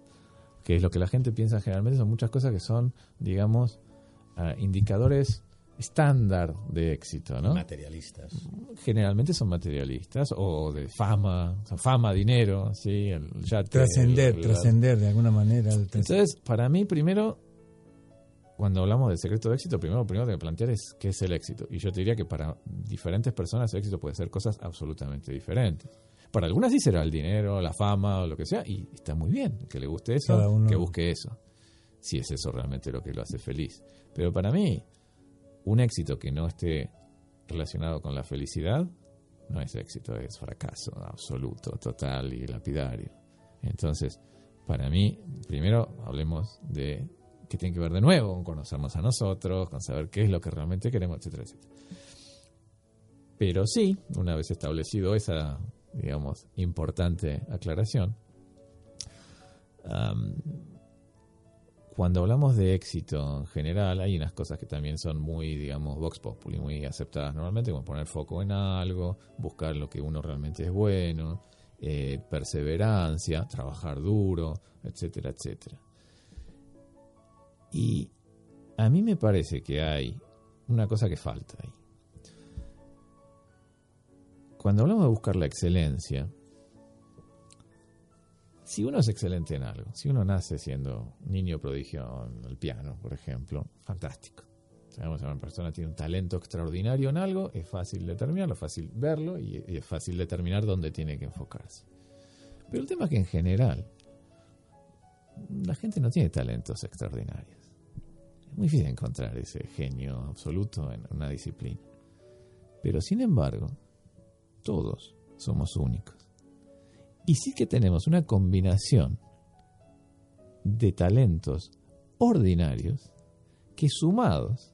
Que es lo que la gente piensa generalmente, son muchas cosas que son, digamos, ah, indicadores estándar de éxito, ¿no? Materialistas. Generalmente son materialistas o de fama, fama, dinero, sí, el trascender, trascender de alguna manera. Entonces, para mí primero cuando hablamos del secreto de éxito, primero primero que plantear es qué es el éxito. Y yo te diría que para diferentes personas el éxito puede ser cosas absolutamente diferentes. Para algunas sí será el dinero, la fama o lo que sea, y está muy bien que le guste eso, que busque eso. Si es eso realmente lo que lo hace feliz. Pero para mí, un éxito que no esté relacionado con la felicidad no es éxito, es fracaso absoluto, total y lapidario. Entonces, para mí, primero hablemos de qué tiene que ver de nuevo con conocernos a nosotros, con saber qué es lo que realmente queremos, etcétera. Pero sí, una vez establecido esa, digamos, importante aclaración, cuando hablamos de éxito en general, hay unas cosas que también son muy, digamos, vox populi, muy aceptadas normalmente, como poner foco en algo, buscar lo que uno realmente es bueno, eh, perseverancia, trabajar duro, etcétera, etcétera. Y a mí me parece que hay una cosa que falta ahí. Cuando hablamos de buscar la excelencia, si uno es excelente en algo, si uno nace siendo niño prodigio en el piano, por ejemplo, fantástico. Sabemos que una persona tiene un talento extraordinario en algo, es fácil determinarlo, fácil verlo y, es fácil determinar dónde tiene que enfocarse. Pero el tema es que en general la gente no tiene talentos extraordinarios. Es muy difícil encontrar ese genio absoluto en una disciplina. Pero sin embargo, todos somos únicos. Y sí que tenemos una combinación de talentos ordinarios que sumados,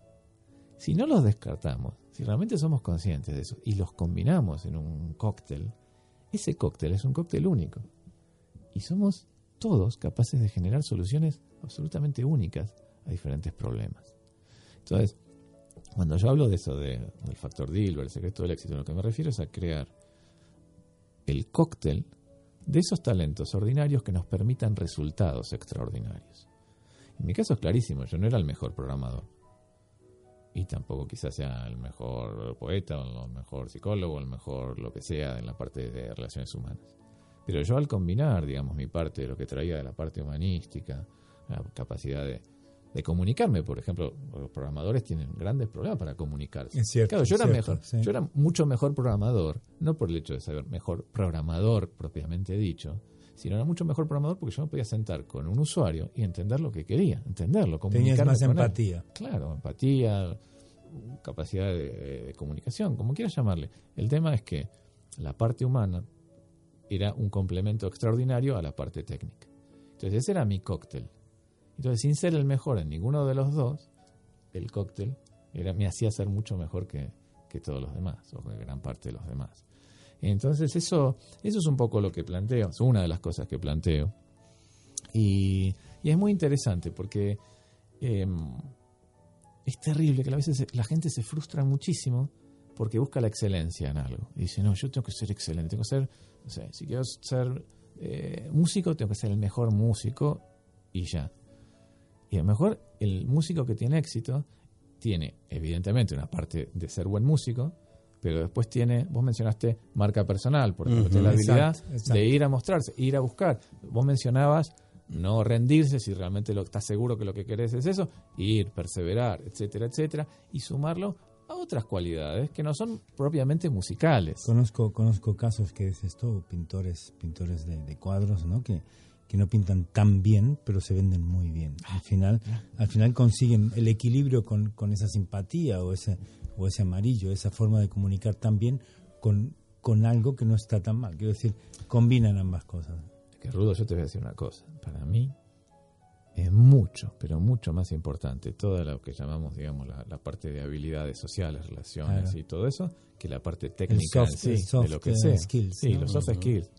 si no los descartamos, si realmente somos conscientes de eso y los combinamos en un cóctel, ese cóctel es un cóctel único. Y somos todos capaces de generar soluciones absolutamente únicas a diferentes problemas. Entonces, cuando yo hablo de eso, del factor Dilbert, el secreto del éxito, lo que me refiero es a crear el cóctel de esos talentos ordinarios que nos permitan resultados extraordinarios. En mi caso es clarísimo, yo no era el mejor programador. Y tampoco quizás sea el mejor poeta o el mejor psicólogo o el mejor lo que sea en la parte de relaciones humanas. Pero yo al combinar, digamos, mi parte de lo que traía de la parte humanística, la capacidad de, de comunicarme, por ejemplo, los programadores tienen grandes problemas para comunicarse. Es cierto, claro, yo era cierto, mejor, sí. yo era mucho mejor programador, no por el hecho de saber mejor programador propiamente dicho, sino era mucho mejor programador porque yo me podía sentar con un usuario y entender lo que quería, entenderlo, Tenías comunicarme más con él. empatía. Claro, empatía, capacidad de, de comunicación, como quieras llamarle. El tema es que la parte humana era un complemento extraordinario a la parte técnica. Entonces ese era mi cóctel. Entonces, sin ser el mejor en ninguno de los dos, el cóctel era, me hacía ser mucho mejor que, que todos los demás, o que gran parte de los demás. Entonces, eso, eso es un poco lo que planteo, es una de las cosas que planteo. Y, y es muy interesante porque eh, es terrible que a veces la gente se frustra muchísimo porque busca la excelencia en algo. Y dice, no, yo tengo que ser excelente, tengo que ser, no sé, si quiero ser eh, músico, tengo que ser el mejor músico y ya. Y a lo mejor el músico que tiene éxito tiene, evidentemente, una parte de ser buen músico, pero después tiene, vos mencionaste marca personal, por ejemplo, Ujú. tiene la habilidad Exacto, exacto. de ir a mostrarse, ir a buscar. Vos mencionabas no rendirse si realmente lo, estás seguro que lo que querés es eso, ir, perseverar, etcétera, etcétera, y sumarlo a otras cualidades que no son propiamente musicales. Conozco, conozco casos que es esto, pintores, pintores de, de cuadros, ¿no? Que, que no pintan tan bien, pero se venden muy bien. Al final, al final consiguen el equilibrio con, con esa simpatía o ese, o ese amarillo, esa forma de comunicar tan bien con, con algo que no está tan mal. Quiero decir, combinan ambas cosas. Que Rudo, yo te voy a decir una cosa. Para mí es mucho, pero mucho más importante todo lo que llamamos, digamos, la, la parte de habilidades sociales, relaciones Claro. y todo eso, que la parte técnica soft- en sí, el soft, de lo que sea. skills, sí, ¿no? los soft skills,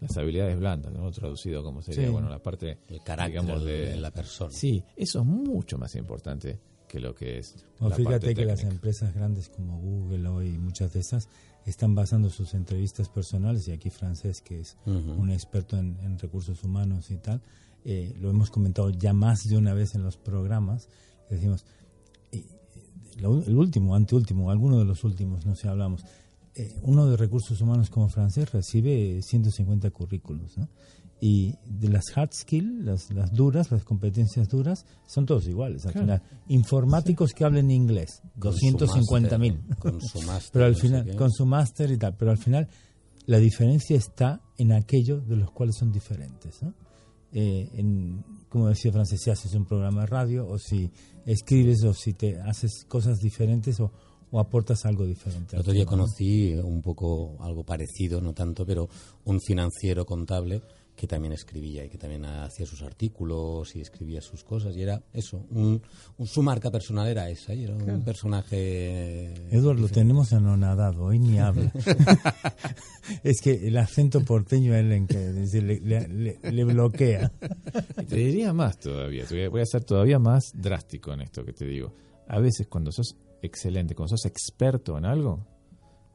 las habilidades blandas, ¿no? Traducido como sería, Sí. bueno, la parte, El carácter digamos, de, de la persona. Sí, eso es mucho más importante que lo que es O la fíjate parte que las empresas grandes como Google hoy, muchas de esas, están basando sus entrevistas personales, y aquí Francés, que es un experto en, en recursos humanos y tal, eh, lo hemos comentado ya más de una vez en los programas, que decimos, lo- el último, anteúltimo, alguno de los últimos, no sé, hablamos, eh, uno de recursos humanos como francés recibe 150 currículos, ¿no? Y de las hard skills, las, las duras, las competencias duras, son todos iguales. Al Claro. final, informáticos que hablen inglés, Con su 250 mil. máster, Con su máster, Pero al no sé final, con su máster y tal, pero al final la diferencia está en aquello de los cuales son diferentes. ¿no? Eh, en, como decía Francis, si haces un programa de radio o si escribes o si te haces cosas diferentes o, o aportas algo diferente. El otro día conocí un poco algo parecido, no tanto, pero un financiero contable que también escribía y que también hacía sus artículos y escribía sus cosas y era eso, un, un- su marca personal era esa y era un personaje Eduardo, lo tenemos anonadado, hoy ni habla. es que el acento porteño a él en que decir, le, le- le- le bloquea. Te diría más todavía, te voy a- voy a ser todavía más drástico en esto que te digo. A veces cuando sos excelente, cuando sos experto en algo,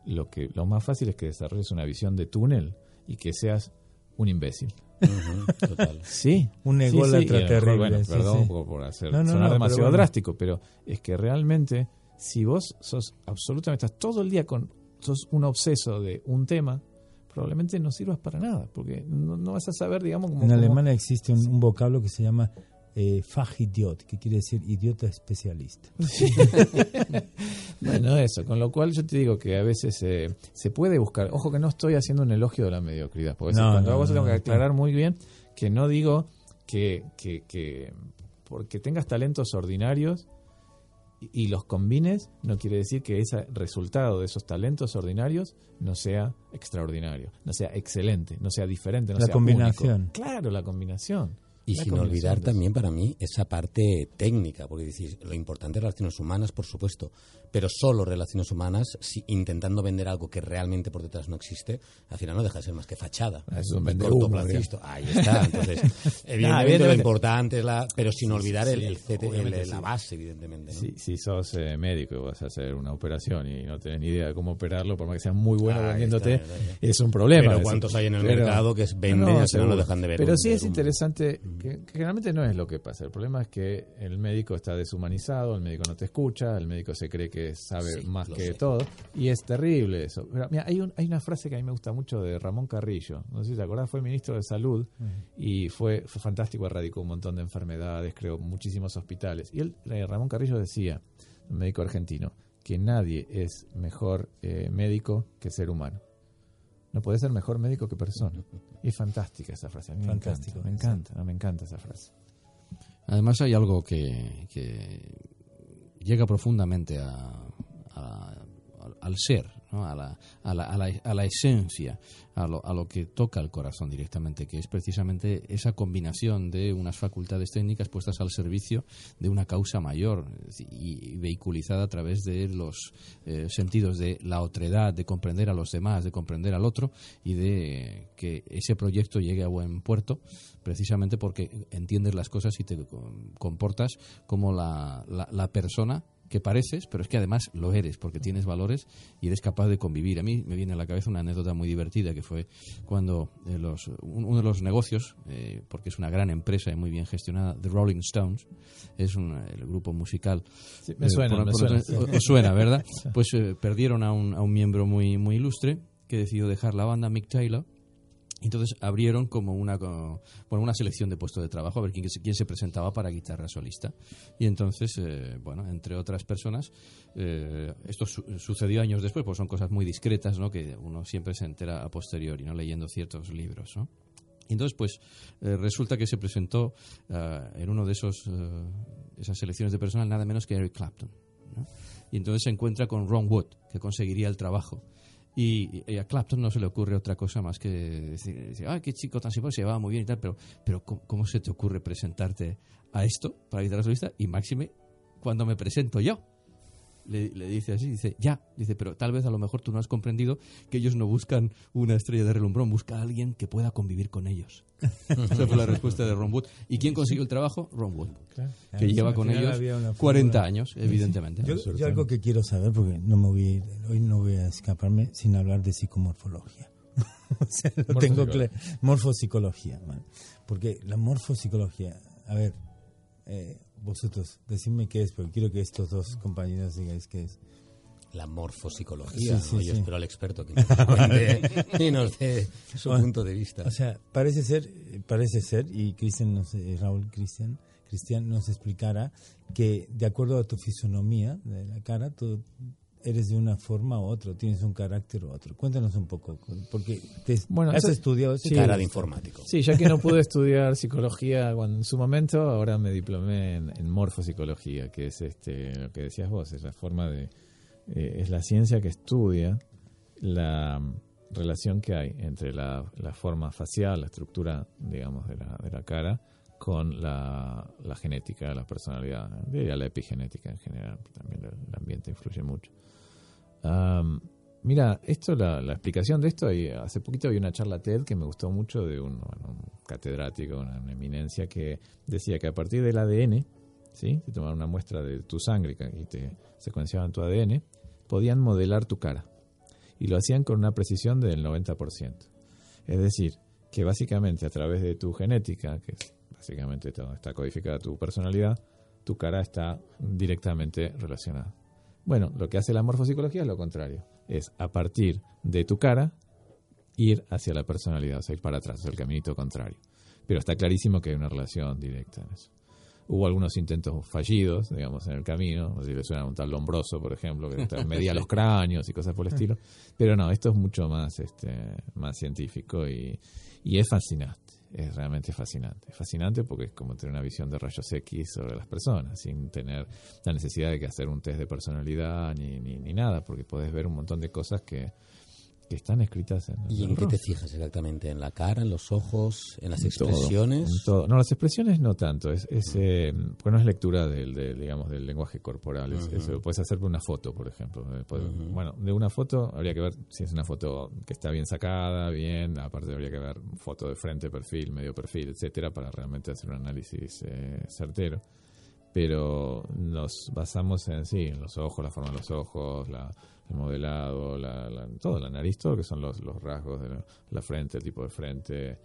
lo que lo más fácil es que desarrolles una visión de túnel y que seas un imbécil. Ujú, total. Sí. Un sí, ególatra sí, mejor, terrible, Bueno, sí, perdón sí. por, por hacer, No, no, sonar no, pero demasiado bueno. drástico, pero es que realmente si vos sos absolutamente, estás todo el día con, sos un obseso de un tema, probablemente no sirvas para nada, porque no, vas a saber, digamos, En Alemania existe un, vocablo que se llama eh, Fachidiot, que quiere decir idiota especialista. bueno, eso, con lo cual yo te digo que a veces eh, se puede buscar, ojo que no estoy haciendo un elogio de la mediocridad, porque cuando hago eso tengo que aclarar muy bien que no digo que, que, que porque tengas talentos ordinarios y los combines, no quiere decir que ese resultado de esos talentos ordinarios no sea extraordinario, no sea excelente, no sea diferente, no la sea combinación. Claro, la combinación. Y sin olvidar también para mí esa parte técnica, porque decís, lo importante es relaciones humanas, por supuesto, pero solo relaciones humanas, si, intentando vender algo que realmente por detrás no existe, al final no deja de ser más que fachada. Es un humo, Ahí está. Entonces, evidentemente lo importante es la... Pero sin olvidar el, el, la base, evidentemente. Si, sos eh, médico y vas a hacer una operación y no tenés ni idea de cómo operarlo, por más que seas muy bueno vendiéndote, es un problema. Pero ¿cuántos hay en el mercado que venden y no, lo dejan de ver? Pero sí es interesante que, generalmente no es lo que pasa. El problema es que el médico está deshumanizado, el médico no te escucha, el médico se cree que sabe más que todo y es terrible eso. mira, hay, hay una frase que a mí me gusta mucho de Ramón Carrillo. No sé si te acordás, fue ministro de Salud y fue, fantástico, erradicó un montón de enfermedades, creó muchísimos hospitales. Y él, eh, Ramón Carrillo decía, un médico argentino, que nadie es mejor eh, médico que ser humano no puede ser mejor médico que persona. Y es fantástica esa frase. me encanta, me encanta, me encanta esa frase. Además hay algo que, llega profundamente al ser, a, la, a, la, a, la, esencia, a lo, a lo que toca el corazón directamente, que es precisamente esa combinación de unas facultades técnicas puestas al servicio de una causa mayor y, vehiculizada a través de los eh, sentidos de la otredad, de comprender a los demás, de comprender al otro y de que ese proyecto llegue a buen puerto precisamente porque entiendes las cosas y te comportas como la, la persona que pareces, pero es que además lo eres, porque tienes valores y eres capaz de convivir. A mí me viene a la cabeza una anécdota muy divertida, que fue cuando eh, los, uno de los negocios, eh, porque es una gran empresa y muy bien gestionada, The Rolling Stones, es un, el grupo musical. me suena, Os suena, ¿verdad? Pues eh, perdieron a un, a un miembro muy, muy ilustre que decidió dejar la banda, Mick Taylor, entonces abrieron como una, bueno, una selección de puestos de trabajo, a ver quién, quién se presentaba para guitarra solista. Y entonces, eh, bueno, entre otras personas, eh, esto sucedió años después, pues son cosas muy discretas, ¿no? Que uno siempre se entera a posteriori, ¿no? Leyendo ciertos libros, ¿no? Entonces, pues, eh, resulta que se presentó en uno de esos esas selecciones de personal nada menos que Eric Clapton. Y entonces se encuentra con Ron Wood, que conseguiría el trabajo. Y, a Clapton no se le ocurre otra cosa más que decir, ah, qué chico tan simpático, se llevaba muy bien y tal, pero, pero ¿cómo, se te ocurre presentarte a esto para guitarra solista? Y máxime, cuando me presento yo le, dice así, dice, ya, dice, pero tal vez a lo mejor tú no has comprendido que ellos no buscan una estrella de relumbrón, busca a alguien que pueda convivir con ellos. Esa fue la respuesta de Ron Wood. ¿Y quién consiguió el trabajo? Ron Wood, que lleva con ellos 40 años, evidentemente. Yo, algo que quiero saber, porque no me voy hoy no voy a escaparme sin hablar de psicomorfología. o sea, lo tengo Morfopsicología, porque la morfopsicología, a ver, eh, vosotros, decidme qué es, porque quiero que estos dos compañeros digáis qué es. La morfopsicología. Yo espero al experto que nos y nos dé su punto de vista. O sea, parece ser, parece ser, y Cristian nos, Raúl Cristian, Cristian nos explicara que de acuerdo a tu fisonomía de la cara, tú eres de una forma u otra, tienes un carácter u otro. Cuéntanos un poco, porque bueno, has estudiado sí, cara de informático. Sí, ya que no pude estudiar psicología en su momento, ahora me diplomé en, morfopsicología, que es este lo que decías vos, es la forma de eh, es la ciencia que estudia la relación que hay entre la, forma facial, la estructura, digamos, de la, de la cara con la, la genética, la personalidad, diría la epigenética en general, también el ambiente influye mucho mira, esto, la, explicación de esto, hace poquito había una charla TED que me gustó mucho de un, catedrático, una, eminencia, que decía que a partir del ADN, ¿sí? te tomaban una muestra de tu sangre y te secuenciaban tu ADN, podían modelar tu cara. Y lo hacían con una precisión del 90%. Es decir, que básicamente a través de tu genética, que básicamente está codificada tu personalidad, tu cara está directamente relacionada. Bueno, lo que hace la morfopsicología es lo contrario. Es a partir de tu cara ir hacia la personalidad, o sea, ir para atrás, o el caminito contrario. Pero está clarísimo que hay una relación directa en eso. Hubo algunos intentos fallidos, digamos, en el camino, si le suena un tal Lombroso, por ejemplo, que medía los cráneos y cosas por el estilo. Pero no, esto es mucho más, este, más científico y, y es fascinante es realmente fascinante. Fascinante porque es como tener una visión de rayos X sobre las personas, sin tener la necesidad de que hacer un test de personalidad ni, ni, ni nada, porque podés ver un montón de cosas que, que están escritas en ¿Y en qué te fijas exactamente? ¿En la cara, en los ojos, en las expresiones? No, las expresiones no tanto. Es, es eh, no es lectura del, digamos, del lenguaje corporal. puedes hacer una foto, por ejemplo. Eh, bueno, de una foto habría que ver si es una foto que está bien sacada, bien. Aparte habría que ver foto de frente, perfil, medio perfil, etcétera, para realmente hacer un análisis eh, certero pero nos basamos en sí, en los ojos, la forma de los ojos, la, el modelado, la, todo, la nariz, todo lo que son los, los rasgos de la, frente, el tipo de frente,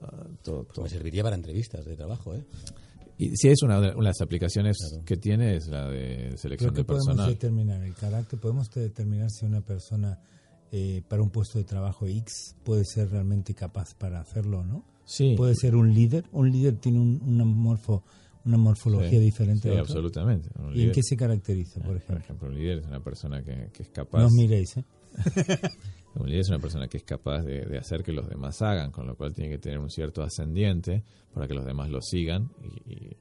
uh, todo, Me serviría para entrevistas de trabajo, ¿eh? Y si es una, de las aplicaciones que tiene es la de selección de personal. podemos determinar el carácter, podemos determinar si una persona eh, para un puesto de trabajo X puede ser realmente capaz para hacerlo, ¿no? Sí. Puede ser un líder, un líder tiene un, un morfo una morfología diferente. Sí, absolutamente. ¿Y en qué se caracteriza, por ejemplo? Por ejemplo, un líder es una persona que, que es capaz... No os miréis, ¿eh? un líder es una persona que es capaz de, de, hacer que los demás hagan, con lo cual tiene que tener un cierto ascendiente para que los demás lo sigan. Y,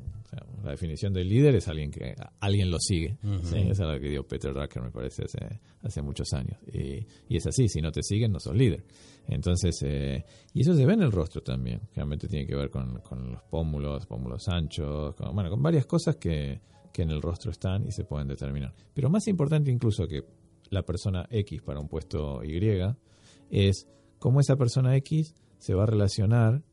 la definición del líder es alguien que alguien lo sigue. Esa es la que dio Peter Drucker, me parece, hace, hace muchos años. Y, y, es así, si no te siguen, no sos líder. Entonces, eh, y eso se ve en el rostro también. Realmente tiene que ver con, con los pómulos, pómulos anchos, con, bueno, con varias cosas que, que en el rostro están y se pueden determinar. Pero más importante incluso que la persona X para un puesto Y es cómo esa persona X se va a relacionar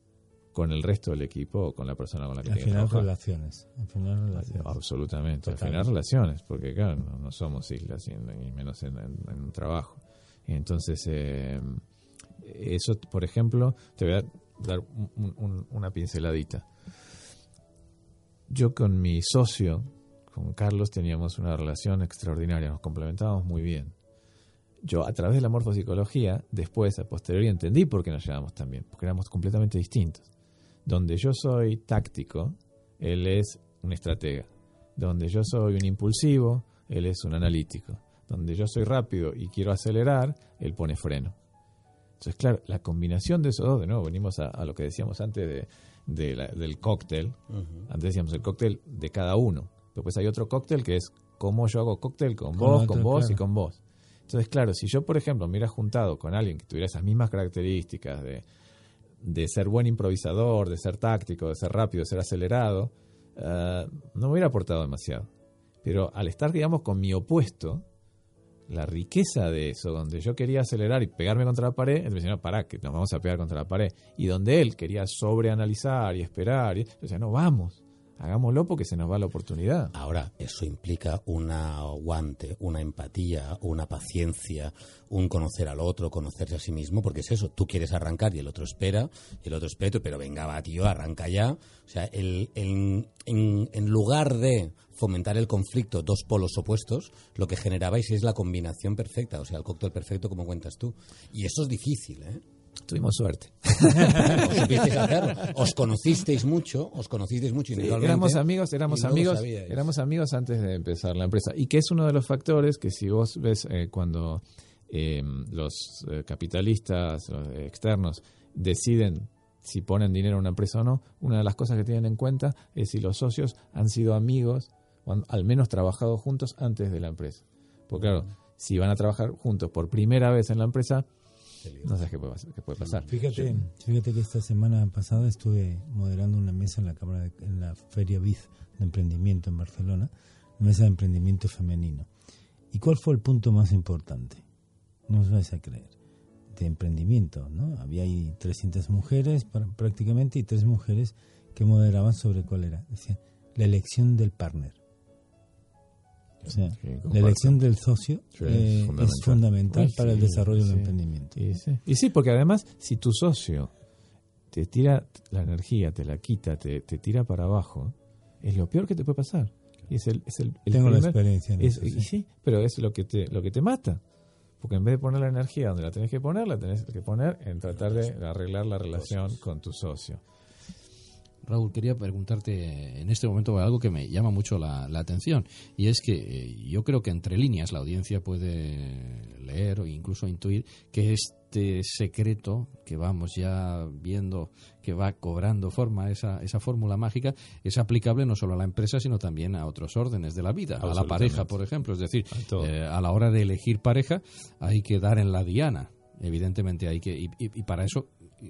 con el resto del equipo o con la persona con la que al final relaciones al final relaciones absolutamente al final relaciones porque claro no, somos islas y, menos en, un trabajo entonces eh, eso, por ejemplo, te voy a dar una pinceladita. Yo con mi socio, con Carlos, teníamos una relación extraordinaria, nos complementábamos muy bien. Yo, a través de la morfopsicología, después, a posteriori, entendí por qué nos llevamos tan bien, porque éramos completamente distintos. Donde yo soy táctico, él es un estratega. Donde yo soy un impulsivo, él es un analítico. Donde yo soy rápido y quiero acelerar, él pone freno. Entonces, claro, la combinación de esos dos, de nuevo, venimos a, lo que decíamos antes de, del cóctel. Antes decíamos el cóctel de cada uno. Después hay otro cóctel que es cómo yo hago cóctel con, vos, con vos y con vos. Entonces, claro, si yo, por ejemplo, me hubiera juntado con alguien que tuviera esas mismas características de, de ser buen improvisador, de ser táctico, de ser rápido, de ser acelerado, eh, no me hubiera aportado demasiado. Pero al estar, digamos, con mi opuesto, la riqueza de eso, donde yo quería acelerar y pegarme contra la pared, él me decía, no, pará, que nos vamos a pegar contra la pared. Y donde él quería sobreanalizar y esperar, y decía, no, vamos, hagámoslo porque se nos va la oportunidad. Ahora, eso implica un aguante, una empatía, una paciencia, un conocer al otro, conocerse a sí mismo, porque es eso, tú quieres arrancar y el otro espera, y el otro espera, pero venga, va, tío, arranca ya. O sea, en, en lugar de fomentar el conflicto, dos polos opuestos, lo que generabais es la combinación perfecta, o sea, el cóctel perfecto como cuentas tú. Y eso es difícil, ¿eh? Tuvimos suerte. os conocisteis mucho, os conocisteis mucho Éramos amigos, éramos amigos, éramos amigos antes de empezar la empresa. Y que es uno de los factores que si vos ves eh, cuando eh, los eh, capitalistas los externos deciden si ponen dinero en una empresa o no, una de las cosas que tienen en cuenta es si los socios han sido amigos o al menos trabajado juntos antes de la empresa. Porque claro, si van a trabajar juntos por primera vez en la empresa, no sabes qué puede, qué puede pasar. Fíjate, fíjate que esta semana pasada estuve moderando una mesa en la cámara en la Feria BIZ de emprendimiento en Barcelona, una mesa de emprendimiento femenino. ¿Y cuál fue el punto más importante? No os vais a creer. De emprendimiento, ¿no? Había ahí 300 mujeres prácticamente y tres mujeres que moderaban sobre cuál era. Decían, la elección del partner. O sea, la elección del socio eh, es fundamental, para el desarrollo del emprendimiento. Y sí. porque además, si tu socio te tira la energía, te la quita, te, tira para abajo, es lo peor que te puede pasar. es el, es el, Tengo la experiencia. En sí. pero es lo que te, lo que te mata. Porque en vez de poner la energía donde la tenés que poner, la tenés que poner en tratar de arreglar la relación con tu socio. Raúl, quería preguntarte en este momento algo que me llama mucho la, atención y es que eh, yo creo que entre líneas la audiencia puede leer o incluso intuir que este secreto que vamos ya viendo que va cobrando forma, esa, esa fórmula mágica, es aplicable no solo a la empresa sino también a otros órdenes de la vida, a la pareja, por ejemplo. Es decir, a, eh, a la hora de elegir pareja hay que dar en la diana. Evidentemente hay que y, para eso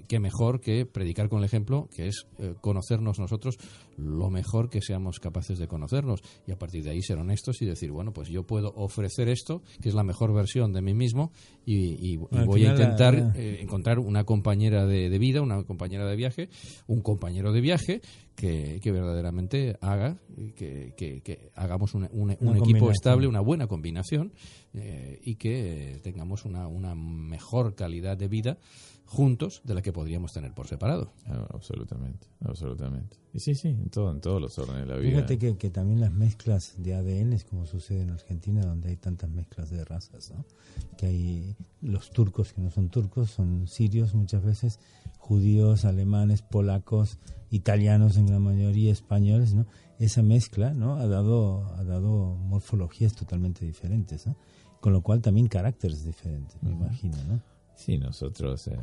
qué mejor que predicar con el ejemplo, que es eh, conocernos nosotros lo mejor que seamos capaces de conocernos. Y a partir de ahí ser honestos y decir, bueno, pues yo puedo ofrecer esto, que es la mejor versión de mí mismo y, voy a intentar eh, encontrar una compañera de, vida, una compañera de viaje, un compañero de viaje que, verdaderamente haga que, que, hagamos un, equipo estable, una buena combinación eh, y que tengamos una, una mejor calidad de vida juntos de la que podríamos tener por separado. Ah, absolutamente, absolutamente. Y sí, sí, en, todo, en todos los órdenes de la vida. Fíjate que, que, también las mezclas de ADN es como sucede en Argentina, donde hay tantas mezclas de razas, ¿no? Que hay los turcos que no son turcos, son sirios muchas veces, judíos, alemanes, polacos, italianos en gran mayoría, españoles, ¿no? Esa mezcla, ¿no? Ha dado, ha dado morfologías totalmente diferentes, ¿no? Con lo cual también caracteres diferentes, me imagino, ¿no? Sí, nosotros, eh,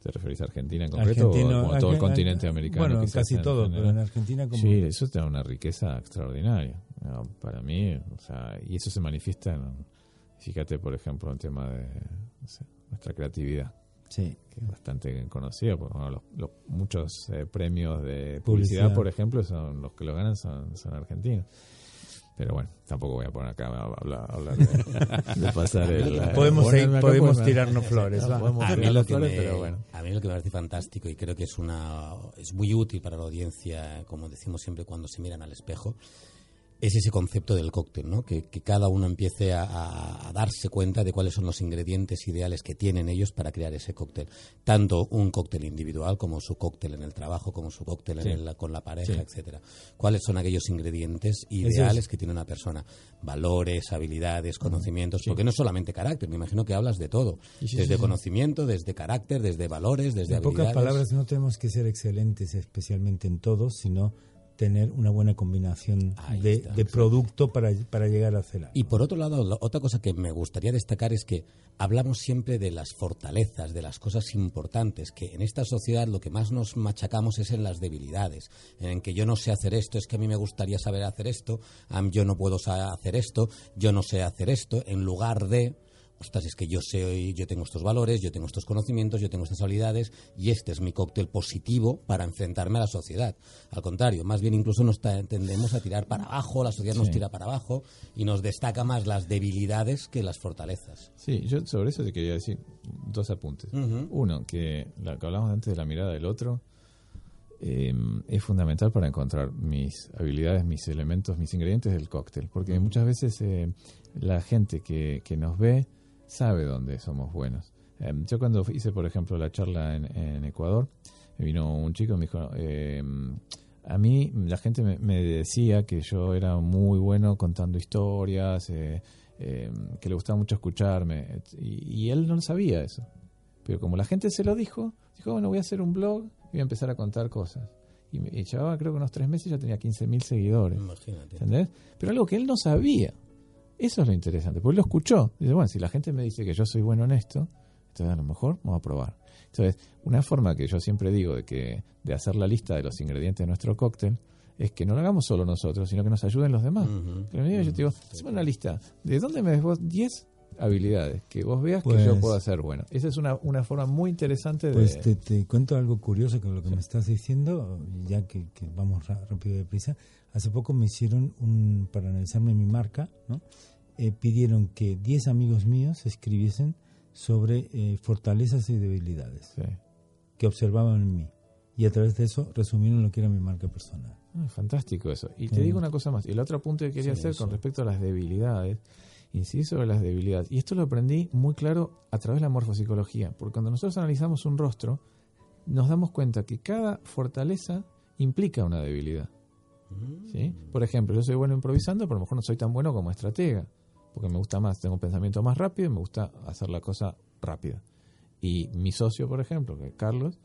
¿te referís a Argentina en concreto o a todo el continente americano? Bueno, casi todo, pero en Argentina como... Sí, eso tiene una riqueza extraordinaria. Para mí, o sea, y eso se manifiesta en, fíjate, por ejemplo, en el tema de nuestra creatividad. Sí. Que es bastante conocido. Porque, los, muchos eh, premios de publicidad, por ejemplo, son los que lo ganan son, son argentinos. Pero bueno, tampoco voy a poner acá a hablar, de, pasar el... podemos podemos tirarnos flores. a, mí lo que me, pero bueno. a mí lo que me parece fantástico y creo que es, una, es muy útil para la audiencia, como decimos siempre cuando se miran al espejo, es ese concepto del cóctel, ¿no? que, cada uno empiece a, darse cuenta de cuáles son los ingredientes ideales que tienen ellos para crear ese cóctel. Tanto un cóctel individual como su cóctel en el trabajo, como su cóctel con la pareja, etcétera. ¿Cuáles son aquellos ingredientes ideales que tiene una persona? Valores, habilidades, conocimientos, porque no solamente carácter, me imagino que hablas de todo. desde conocimiento, desde carácter, desde valores, desde en pocas palabras, no tenemos que ser excelentes especialmente en todo, sino tener una buena combinación de, producto para, para, llegar a hacer Y por otro lado, otra cosa que me gustaría destacar es que hablamos siempre de las fortalezas, de las cosas importantes, que en esta sociedad lo que más nos machacamos es en las debilidades, en que yo no sé hacer esto, es que a mí me gustaría saber hacer esto, yo no puedo hacer esto, yo no sé hacer esto, en lugar de ostras, es que yo sé, yo tengo estos valores, yo tengo estos conocimientos, yo tengo estas habilidades y este es mi cóctel positivo para enfrentarme a la sociedad. Al contrario, más bien incluso nos tendemos a tirar para abajo, la sociedad nos tira para abajo y nos destaca más las debilidades que las fortalezas. Sí, yo sobre eso te quería decir dos apuntes. Uno, que lo que hablamos antes de la mirada del otro, eh, es fundamental para encontrar mis habilidades, mis elementos, mis ingredientes del cóctel. Porque muchas veces eh, la gente que, que, nos ve sabe dónde somos buenos. Em, yo cuando hice, por ejemplo, la charla en, Ecuador, me vino un chico y me dijo, em, a mí la gente me, decía que yo era muy bueno contando historias, eh, em, que le gustaba mucho escucharme, y, él no sabía eso. Pero como la gente se lo dijo, dijo, bueno, voy a hacer un blog y voy a empezar a contar cosas. Y, me, llevaba creo que unos tres meses ya tenía 15.000 seguidores. Imagínate. ¿Entendés? Pero algo que él no sabía. Eso es lo interesante, porque lo escuchó. Dice, bueno, si la gente me dice que yo soy bueno en esto, entonces a lo mejor vamos a probar. Entonces, una forma que yo siempre digo de que de hacer la lista de los ingredientes de nuestro cóctel es que no lo hagamos solo nosotros, sino que nos ayuden los demás. yo te digo, hacemos una lista. ¿De dónde me ves vos 10 habilidades que vos veas que yo pues puedo hacer bueno? Esa es una, una forma muy interesante de... Pues te, cuento algo curioso con lo que me estás diciendo, ya que, vamos rápido de prisa. Hace poco me hicieron un, para analizarme mi marca, ¿no? Eh, pidieron que 10 amigos míos escribiesen sobre eh, fortalezas y debilidades que observaban en mí. Y a través de eso resumieron lo que era mi marca personal. Ah, fantástico eso. Y te digo una cosa más. Y el otro punto que quería hacer con respecto a las debilidades, incidir sobre las debilidades. Y esto lo aprendí muy claro a través de la morfopsicología. Porque cuando nosotros analizamos un rostro, nos damos cuenta que cada fortaleza implica una debilidad. ¿Sí? Mm. Por ejemplo, yo soy bueno improvisando, pero a lo mejor no soy tan bueno como estratega. Porque me gusta más, tengo un pensamiento más rápido y me gusta hacer la cosa rápida. Y mi socio, por ejemplo, que es Carlos,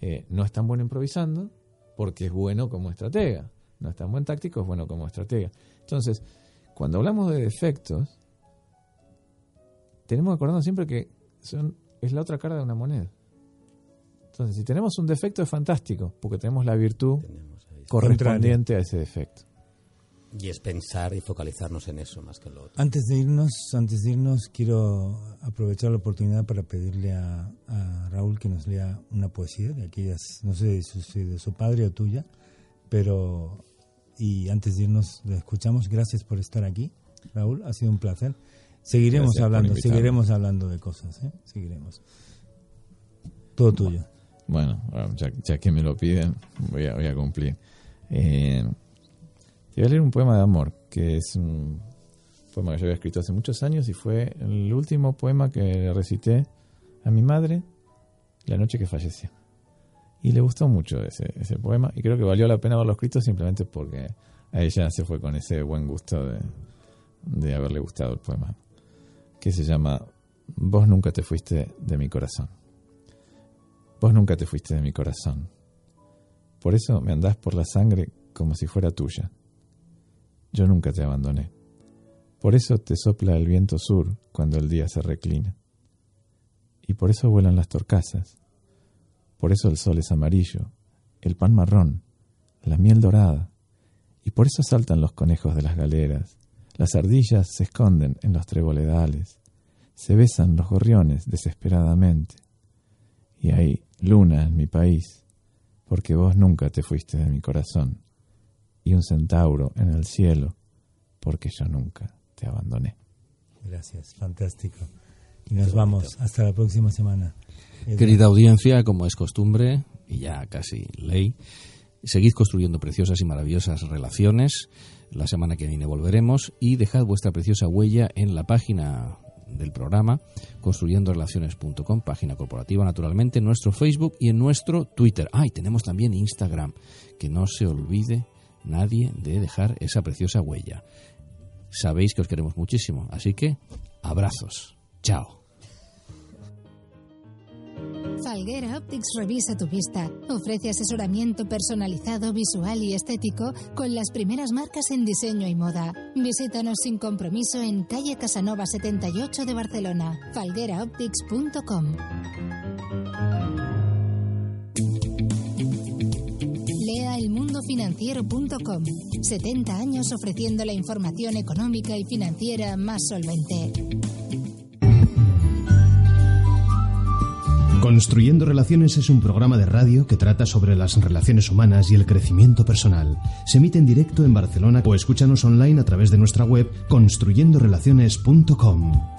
eh, no es tan bueno improvisando porque es bueno como estratega. No es tan buen táctico, es bueno como estratega. Entonces, cuando hablamos de defectos, tenemos que acordarnos siempre que son, es la otra cara de una moneda. Entonces, si tenemos un defecto es fantástico, porque tenemos la virtud correspondiente a ese defecto. Y es pensar y focalizarnos en eso más que en lo otro. Antes de irnos, antes de irnos, quiero aprovechar la oportunidad para pedirle a, Raúl que nos lea una poesía de aquellas, no sé si de su padre o tuya, pero y antes de irnos le escuchamos. Gracias por estar aquí, Raúl. Ha sido un placer. Seguiremos hablando, seguiremos hablando de cosas, ¿eh? seguiremos. Todo tuyo. Bueno, ya, que me lo piden, voy a, voy a cumplir. Eh, te voy a leer un poema de amor, que es un poema que yo había escrito hace muchos años y fue el último poema que recité a mi madre la noche que falleció. Y le gustó mucho ese, ese poema y creo que valió la pena haberlo escrito simplemente porque a ella se fue con ese buen gusto de, de haberle gustado el poema, que se llama Vos nunca te fuiste de mi corazón. Vos nunca te fuiste de mi corazón. Por eso me andás por la sangre como si fuera tuya yo nunca te abandoné. Por eso te sopla el viento sur cuando el día se reclina. Y por eso vuelan las torcasas. Por eso el sol es amarillo, el pan marrón, la miel dorada. Y por eso saltan los conejos de las galeras. Las ardillas se esconden en los treboledales. Se besan los gorriones desesperadamente. Y hay luna en mi país, porque vos nunca te fuiste de mi corazón y un centauro en el cielo, porque yo nunca te abandoné. Gracias, fantástico. Y nos vamos hasta la próxima semana. Querida audiencia, como es costumbre, y ya casi ley, seguid construyendo preciosas y maravillosas relaciones. La semana que viene volveremos y dejad vuestra preciosa huella en la página del programa construyendorelaciones.com, página corporativa naturalmente, en nuestro Facebook y en nuestro Twitter. Ah, y tenemos también Instagram, que no se olvide nadie de dejar esa preciosa huella. Sabéis que os queremos muchísimo, así que abrazos. Chao. Falguera Optics revisa tu vista. Ofrece asesoramiento personalizado, visual y estético con las primeras marcas en diseño y moda. Visítanos sin compromiso en calle Casanova 78 de Barcelona. falgueraoptics.com. elmundofinanciero.com. 70 años ofreciendo la información económica y financiera más solvente. Construyendo Relaciones es un programa de radio que trata sobre las relaciones humanas y el crecimiento personal. Se emite en directo en Barcelona o escúchanos online a través de nuestra web construyendorelaciones.com.